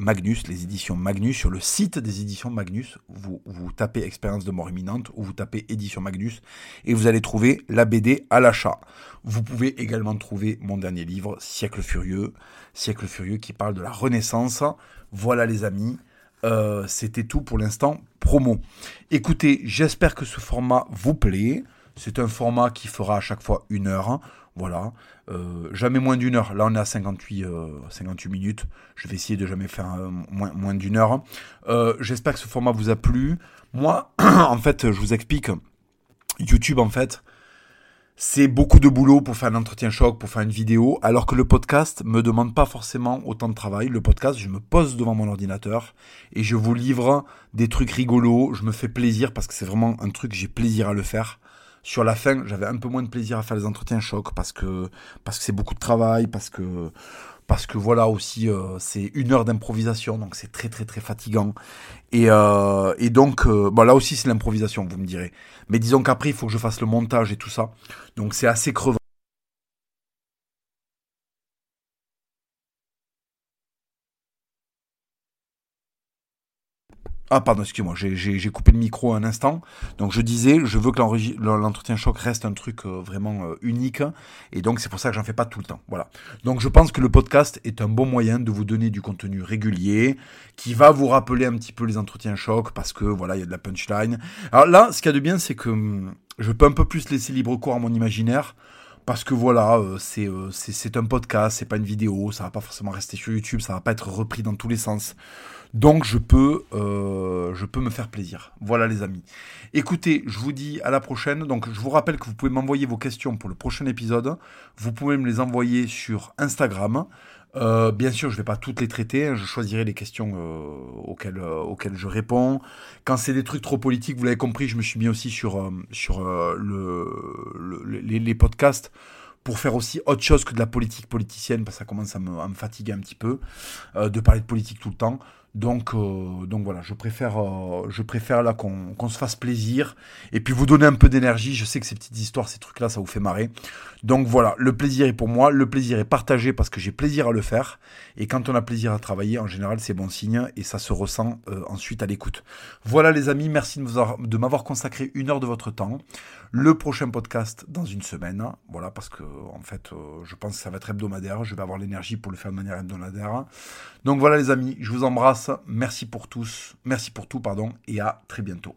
Magnus, les éditions Magnus, sur le site des éditions Magnus. Vous, tapez Expérience de mort imminente ou vous tapez Édition Magnus et vous allez trouver la BD à l'achat. Vous pouvez également trouver mon dernier livre, Siècle furieux, Siècle furieux qui parle de la Renaissance. Voilà les amis, euh, c'était tout pour l'instant promo. Écoutez, j'espère que ce format vous plaît. C'est un format qui fera à chaque fois une heure. Voilà. Euh, jamais moins d'une heure. Là, on est à 58, 58 euh, minutes. Je vais essayer de jamais faire euh, moins, d'une heure. J'espère que ce format vous a plu. Moi, en fait, je vous explique. YouTube, en fait, c'est beaucoup de boulot pour faire un entretien choc, pour faire une vidéo, alors que le podcast me demande pas forcément autant de travail. Le podcast, je me pose devant mon ordinateur et je vous livre des trucs rigolos. Je me fais plaisir parce que c'est vraiment un truc, j'ai plaisir à le faire. Sur la fin, j'avais un peu moins de plaisir à faire les entretiens choc parce que parce que c'est beaucoup de travail, parce que voilà aussi euh, c'est une heure d'improvisation donc c'est très très très fatigant. Et, euh, donc euh, bon là aussi c'est l'improvisation vous me direz. Mais disons qu'après il faut que je fasse le montage et tout ça. Donc c'est assez crevant Ah pardon, excusez-moi, j'ai coupé le micro un instant. Donc je disais, je veux que l'entretien choc reste un truc euh, vraiment euh, unique. Et donc c'est pour ça que j'en fais pas tout le temps. Voilà. Donc je pense que le podcast est un bon moyen de vous donner du contenu régulier, qui va vous rappeler un petit peu les entretiens choc, parce que voilà, il y a de la punchline. Alors là, ce qu'il y a de bien, c'est que hum, je peux un peu plus laisser libre cours à mon imaginaire parce que voilà, euh, c'est un podcast, c'est pas une vidéo, ça va pas forcément rester sur YouTube, ça va pas être repris dans tous les sens. Donc je peux, euh, je peux me faire plaisir. Voilà les amis. Écoutez, je vous dis à la prochaine. Donc je vous rappelle que vous pouvez m'envoyer vos questions pour le prochain épisode. Vous pouvez me les envoyer sur Instagram. Euh, bien sûr, je ne vais pas toutes les traiter. Hein. je choisirai les questions euh, auxquelles, auxquelles je réponds. Quand c'est des trucs trop politiques, vous l'avez compris, je me suis mis aussi sur, sur le, les, podcasts pour faire aussi autre chose que de la politique politicienne, parce que ça commence à me, à me fatiguer un petit peu, de parler de politique tout le temps. Donc, euh, donc voilà, je préfère, euh, je préfère là qu'on se fasse plaisir et puis vous donner un peu d'énergie. Je sais que ces petites histoires, ces trucs-là, ça vous fait marrer. Donc voilà, le plaisir est pour moi, le plaisir est partagé parce que j'ai plaisir à le faire. Et quand on a plaisir à travailler, en général, c'est bon signe et ça se ressent euh, ensuite à l'écoute. Voilà les amis, merci de m'avoir consacré une heure de votre temps. Le prochain podcast dans une semaine, voilà, parce que en fait, je pense que ça va être hebdomadaire. Je vais avoir l'énergie pour le faire de manière hebdomadaire. Donc voilà les amis, je vous embrasse. Merci pour tous, merci pour tout, pardon, et à très bientôt.